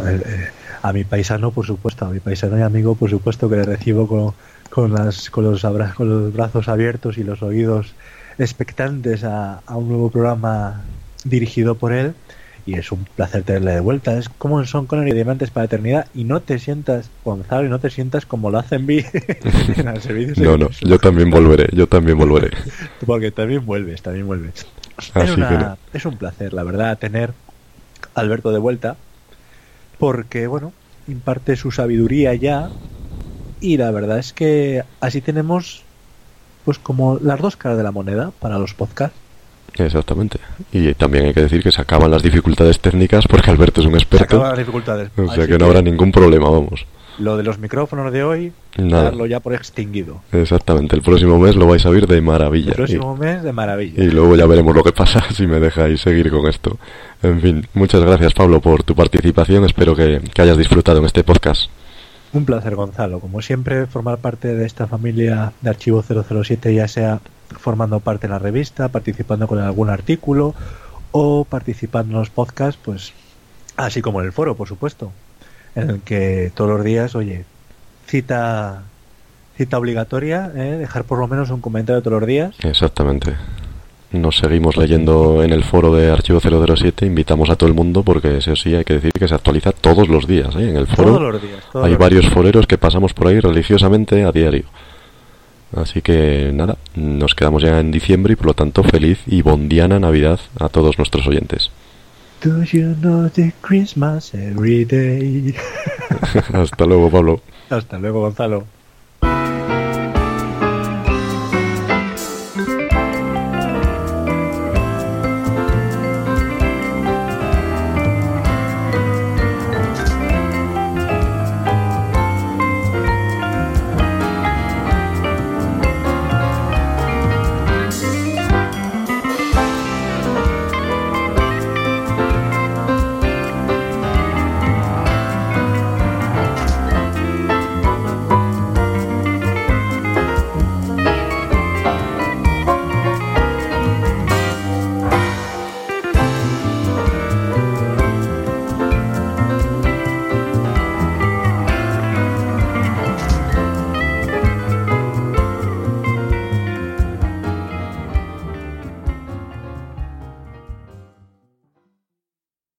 Eh, a mi paisano, por supuesto, a mi paisano y amigo, por supuesto, que le recibo con, con, las, con, los, abra- con los brazos abiertos y los oídos expectantes a, a un nuevo programa dirigido por él. Y es un placer tenerle de vuelta. Es como en Son Connery y Diamantes para la Eternidad. Y no te sientas, Gonzalo, y no te sientas como lo hacen Vi en el servicio No, no, yo también volveré, yo también volveré. Porque también vuelves, también vuelves. Así Es, una- que no. es un placer, la verdad, tener a Alberto de vuelta. Porque, bueno, imparte su sabiduría ya. Y la verdad es que así tenemos, pues, como las dos caras de la moneda para los podcasts. Exactamente. Y también hay que decir que se acaban las dificultades técnicas porque Alberto es un Se experto. acaban las dificultades. O sea que no habrá ningún problema, vamos. Lo de los micrófonos de hoy, Nada. darlo ya por extinguido. Exactamente. El próximo mes lo vais a ver de maravilla. El próximo mes de maravilla. Y, y luego ya veremos lo que pasa si me dejáis seguir con esto. En fin, muchas gracias Pablo por tu participación. Espero que, que hayas disfrutado en este podcast. Un placer, Gonzalo. Como siempre, formar parte de esta familia de Archivo 007, ya sea formando parte de la revista, participando con algún artículo o participando en los podcasts, pues así como en el foro, por supuesto, en el que todos los días, oye, cita cita obligatoria, ¿eh? dejar por lo menos un comentario todos los días. Exactamente. Nos seguimos leyendo en el foro de Archivo 007. Invitamos a todo el mundo porque eso sí hay que decir que se actualiza todos los días. ¿eh? En el foro Todos los días, todos hay los varios foreros que pasamos por ahí religiosamente a diario. Así que nada, nos quedamos ya en diciembre y por lo tanto feliz y bondiana Navidad a todos nuestros oyentes. Do you know the Christmas every day? Hasta luego, Pablo. Hasta luego, Gonzalo.